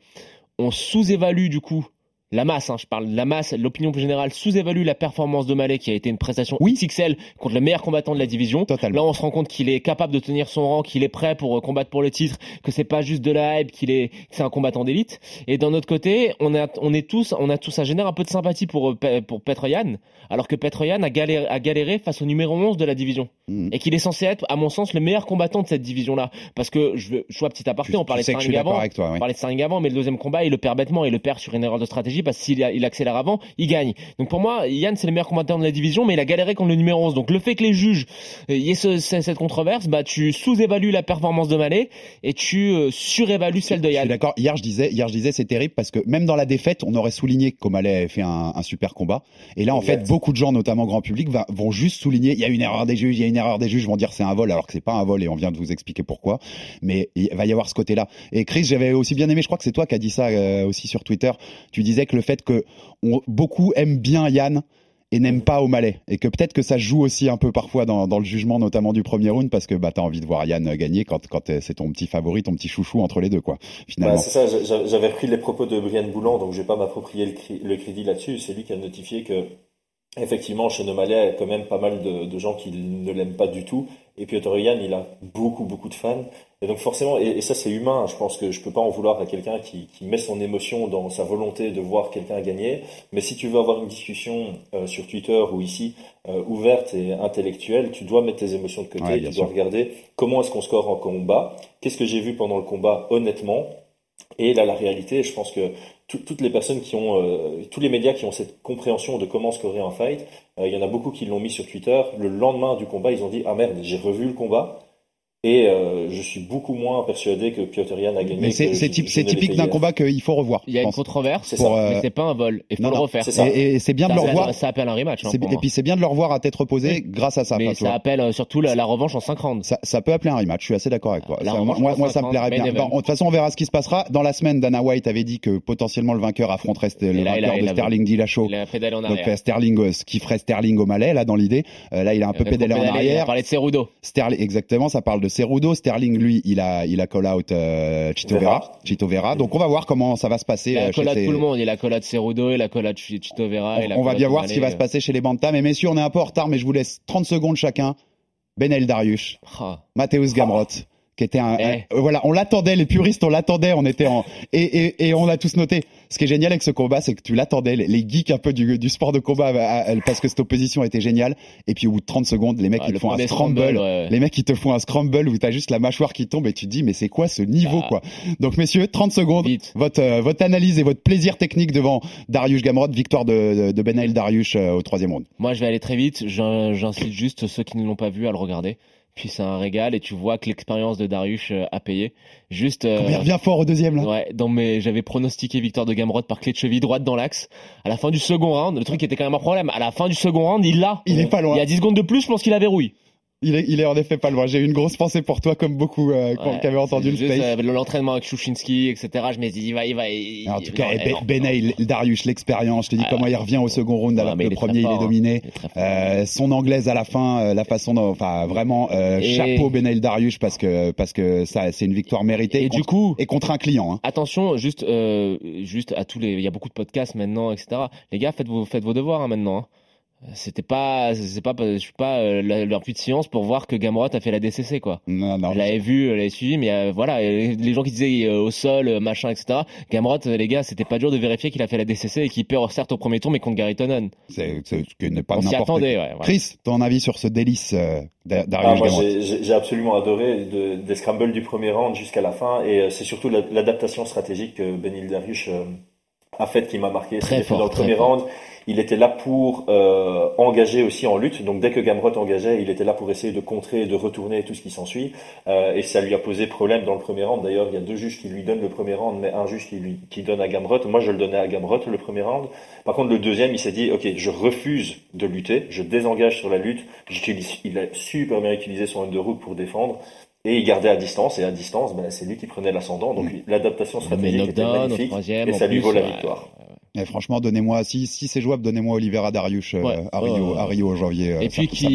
B: on sous-évalue du coup la masse, hein, je parle de la masse, l'opinion générale sous-évalue la performance de Malé qui a été une prestation XXL contre le meilleur combattant de la division. Là, on se rend compte qu'il est capable de tenir son rang, qu'il est prêt pour euh, combattre pour le titre, que c'est pas juste de la hype, qu'il est, c'est un combattant d'élite. Et d'un autre côté, on a, on est tous, on a tous, ça génère un peu de sympathie pour, euh, pour Petroyan, alors que Petroyan a galéré, a galéré face au numéro 11 de la division.
A: Mm.
B: Et qu'il est censé être, à mon sens, le meilleur combattant de cette division-là. Parce que, je veux, je vois petit aparté,
A: Tu-
B: on parlait de
A: d'accord
B: avant.
A: toi, oui.
B: On parlait de Sterling avant, mais le deuxième combat, il le perd bêtement, il le perd sur une erreur de stratégie parce qu'il a- il accélère avant, il gagne. Donc pour moi, Yann, c'est le meilleur combattant de la division, mais il a galéré contre le numéro 11. Donc le fait que les juges, euh, y ce- ce- cette controverse, bah, tu sous-évalues la performance de Malé et tu euh, surévalues celle de
A: Je suis
B: Yann.
A: d'accord. Hier, je disais, hier, je disais, c'est terrible parce que même dans la défaite, on aurait souligné qu'O'Malley avait fait un, un super combat. Et là, en fait, beaucoup de gens, notamment grand public, va- vont juste souligner, il y a une erreur des juges, il y a une erreur des juges, vont dire c'est un vol, alors que c'est pas un vol et on vient de vous expliquer pourquoi. Mais il va y avoir ce côté-là. Et Chris, j'avais aussi bien aimé, je crois que c'est toi qui as dit ça euh, aussi sur Twitter. Tu disais que le fait que beaucoup aiment bien Yann et n'aiment pas O'Malley et que peut-être que ça joue aussi un peu parfois dans, le jugement notamment du premier round parce que bah t'as envie de voir Yann gagner quand euh, c'est ton petit favori ton petit chouchou entre les deux quoi finalement
C: Bah, c'est ça, j'a- j'avais repris les propos de Brian Boulan, donc je vais pas m'approprier le, le crédit là-dessus. C'est lui qui a notifié que Effectivement, chez Nomalia, il y a quand même pas mal de, de gens qui ne l'aiment pas du tout. Et Piotr Jan, il a beaucoup, beaucoup de fans. Et donc forcément, et, et ça c'est humain, je pense que je peux pas en vouloir à quelqu'un qui, qui, met son émotion dans sa volonté de voir quelqu'un gagner. Mais si tu veux avoir une discussion euh, sur Twitter ou ici, euh, ouverte et intellectuelle, tu dois mettre tes émotions de côté,
A: Ouais,
C: tu dois regarder comment est-ce qu'on score en combat, qu'est-ce que j'ai vu pendant le combat honnêtement, et là, la réalité, je pense que tout- toutes les personnes qui ont, euh, tous les médias qui ont cette compréhension de comment scorer un fight, euh, il y en a beaucoup qui l'ont mis sur Twitter. Le lendemain du combat, ils ont dit ah merde, j'ai revu le combat et euh, je suis beaucoup moins persuadé que Piotr Jan a gagné.
A: Mais c'est typique d'un combat qu'il faut revoir.
B: Il y a une controverse,
C: C'est
A: Pour,
C: ça.
A: euh,
B: mais c'est pas un vol. Il faut
A: non,
B: le
A: non,
B: refaire.
C: c'est.
A: Et, et c'est bien de le
B: ça-
A: revoir.
B: Ça appelle un rematch. hein,
A: et puis c'est bien de le revoir à tête reposée grâce à ça.
B: Mais ça appelle euh, surtout la, la revanche en 5 rounds.
A: Ça, ça peut appeler un rematch, je suis assez d'accord avec toi. Ça, moi, moi, ça me
B: 50,
A: plairait bien. de toute façon, on verra ce qui se passera. Dans la semaine, Dana White avait dit que potentiellement le vainqueur affronterait le
B: il a-
A: vainqueur
B: il
A: de
B: a-
A: Sterling Dillashaw.
B: Il a pédalé en
A: Donc
B: arrière.
A: euh, Sterling, euh, ce qui ferait Sterling au malais, là, dans l'idée. Euh, là, il a un peu pédalé en
B: pédalé, Il a
A: arrière.
B: parlé de Cerudo.
A: Sterling, exactement, ça parle de Cerudo. Sterling, lui, il a, il a call out euh, Chito
C: Vera.
A: Vera. Chito Vera. Donc on va voir comment ça va se passer.
B: Il a collade
A: ces-
B: tout le monde. Il a la collade Cerudo, il a collade Ch- Chito Vera. et
A: On, on va bien voir ce qui va se
B: euh.
A: passer chez les Bantam. Mais messieurs, on est un peu en retard, mais je vous laisse 30 secondes chacun. Benel Darius,
B: Ah.
A: Mathéus Gamrot, qui était un,
B: Eh.
A: un- euh, voilà, on l'attendait, les puristes, on l'attendait, on était en, et, et, et on l'a tous noté. Ce qui est génial avec ce combat, c'est que tu l'attendais, les, les geeks un peu du, du sport de combat, à- à- parce que cette opposition était géniale. Et puis au bout de 30 secondes, les mecs,
B: Ah,
A: ils
B: le
A: font un scramble.
B: scramble, ouais.
A: Les mecs, ils te font un scramble où t'as juste la mâchoire qui tombe et tu te dis, mais c'est quoi ce niveau,
B: Ah.
A: quoi? Donc messieurs, 30 secondes.
B: Vite.
A: Votre, euh, votre analyse et votre plaisir technique devant Darius Gamrot, victoire de, de, Benail Darius euh, au troisième round.
B: Moi, je vais aller très vite. J'in- J'incite juste ceux qui ne l'ont pas vu à le regarder. Puis c'est un régal et tu vois que l'expérience de Darius euh, a payé. Juste. euh,
A: Il revient fort au deuxième, là?
B: Ouais, dans mes, j'avais pronostiqué victoire de Gamrot par clé de cheville droite dans l'axe. À la fin du second round, le truc était quand même un problème. À la fin du second round, il l'a.
A: Il est pas loin.
B: Il y a 10 secondes de plus, je pense qu'il a verrouille.
A: Il est, il est en effet pas loin. J'ai eu une grosse pensée pour toi, comme beaucoup euh, qui-
B: Ouais,
A: qui avaient entendu le space.
B: euh, L'entraînement avec Chouchinski, etc. Je me dis, il va, il va. il-
A: En tout cas,
B: eh,
A: Ben- Darius, l'expérience. Je te dis
B: Ah,
A: comment il revient au second round alors
B: Ouais, il
A: le premier il est dominé.
B: est.
A: Euh, son anglaise à la fin, euh, la façon, dont- enfin vraiment euh,
B: Et-
A: chapeau Benail Darius parce que parce que ça c'est une victoire méritée
B: Et
A: contre,
B: du coup,
A: et contre un client. Hein.
B: attention, juste, juste à tous les, il y a beaucoup de podcasts maintenant, etc. Les gars, faites vos, faites vos devoirs hein, maintenant. hein. C'était pas, c'est pas, je suis pas euh, la- leur plus de science pour voir que Gamrot a fait la DCC quoi.
A: Non, non.
B: Je l'avais vu, je l'avais suivi, mais euh, voilà, les gens qui disaient euh, au sol, machin, etc. Gamrot, les gars, c'était pas dur de vérifier qu'il a fait la DCC et qu'il perd certes au premier tour, mais contre Gary Tonnen.
A: C'est c'est- ce que n'est pas
B: On s'y attendait, ouais.
A: Chris, ton avis sur ce délice euh,
C: Ah, j'ai- absolument adoré de- des scrambles du premier round jusqu'à la fin, et c'est surtout la- l'adaptation stratégique que Benil Darius a faite qui m'a marqué.
B: Très fort,
C: Dans le premier
B: fort.
C: round, il était là pour euh, engager aussi en lutte. Donc dès que Gamrot engageait, il était là pour essayer de contrer, de retourner tout ce qui s'ensuit. Euh, et ça lui a posé problème dans le premier round. D'ailleurs, il y a deux juges qui lui donnent le premier round, mais un juge qui lui qui donne à Gamrot. Moi, je le donnais à Gamrot le premier round. Par contre, le deuxième, il s'est dit, ok, je refuse de lutter, je désengage sur la lutte. J'utilise, il a super bien utilisé son underhook pour défendre. Et il gardait à distance, et à distance, ben, c'est lui qui prenait l'ascendant. Donc l'adaptation
B: Mais
C: stratégique était magnifique, et ça lui vaut la victoire.
A: Et franchement, donnez-moi si si c'est jouable, donnez-moi Olivera Darius euh,
B: Ouais.
A: à Rio,
B: Ouais.
A: à Rio en janvier. euh,
B: Et
A: ça-
B: puis
A: ce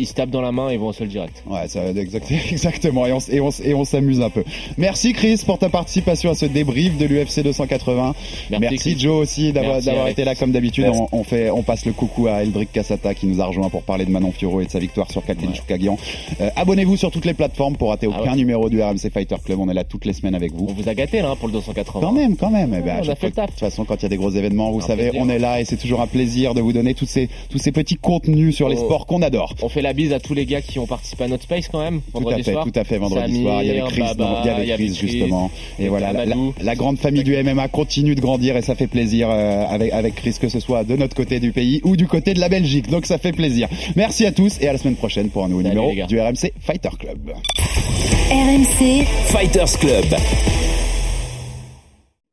B: ils, se tapent dans la main et vont au sol direct.
A: Ouais, ça, exact- exactement. Et on, et on, et on s'amuse un peu. Merci Chris pour ta participation à ce débrief de l'UFC 280.
B: Merci.
A: Joe aussi d'avoir
B: Merci,
A: d'avoir
B: Alex.
A: été là comme d'habitude. On, on fait, on passe le coucou à Eldrick Cassata qui nous a rejoint pour parler de Manon Fioro et de sa victoire sur Kathleen
B: Ouais.
A: Choukagian. Euh, Abonnez-vous sur toutes les plateformes pour rater
B: Ah
A: aucun
B: ouais.
A: numéro du RMC Fighter Club. On est là toutes les semaines avec vous.
B: On vous a gâté là hein, pour le 280.
A: Quand même, quand même. Eh ben,
B: on a fait le
A: fois,
B: taf.
A: De toute façon, quand il y a des gros événements, vous
B: Un
A: savez,
B: plaisir.
A: on est là et c'est toujours un plaisir de vous donner tous ces, tous ces petits contenus sur les
B: Oh.
A: sports qu'on adore.
B: On fait la bise à tous les gars qui ont participé à notre space quand même.
A: Tout à fait,
B: soir.
A: tout à fait. Vendredi
B: Samir,
A: soir, il y avait Chris,
B: Baba,
A: il y avait Chris
B: Chris,
A: justement. Et voilà, la, la-
B: Amadou.
A: la grande famille du MMA continue de grandir et ça fait plaisir euh, avec avec Chris que ce soit de notre côté du pays ou du côté de la Belgique. Donc ça fait plaisir. Merci à tous et à la semaine prochaine pour un nouveau
B: Salut,
A: numéro du RMC Fighter Club.
J: RMC
K: Fighters Club.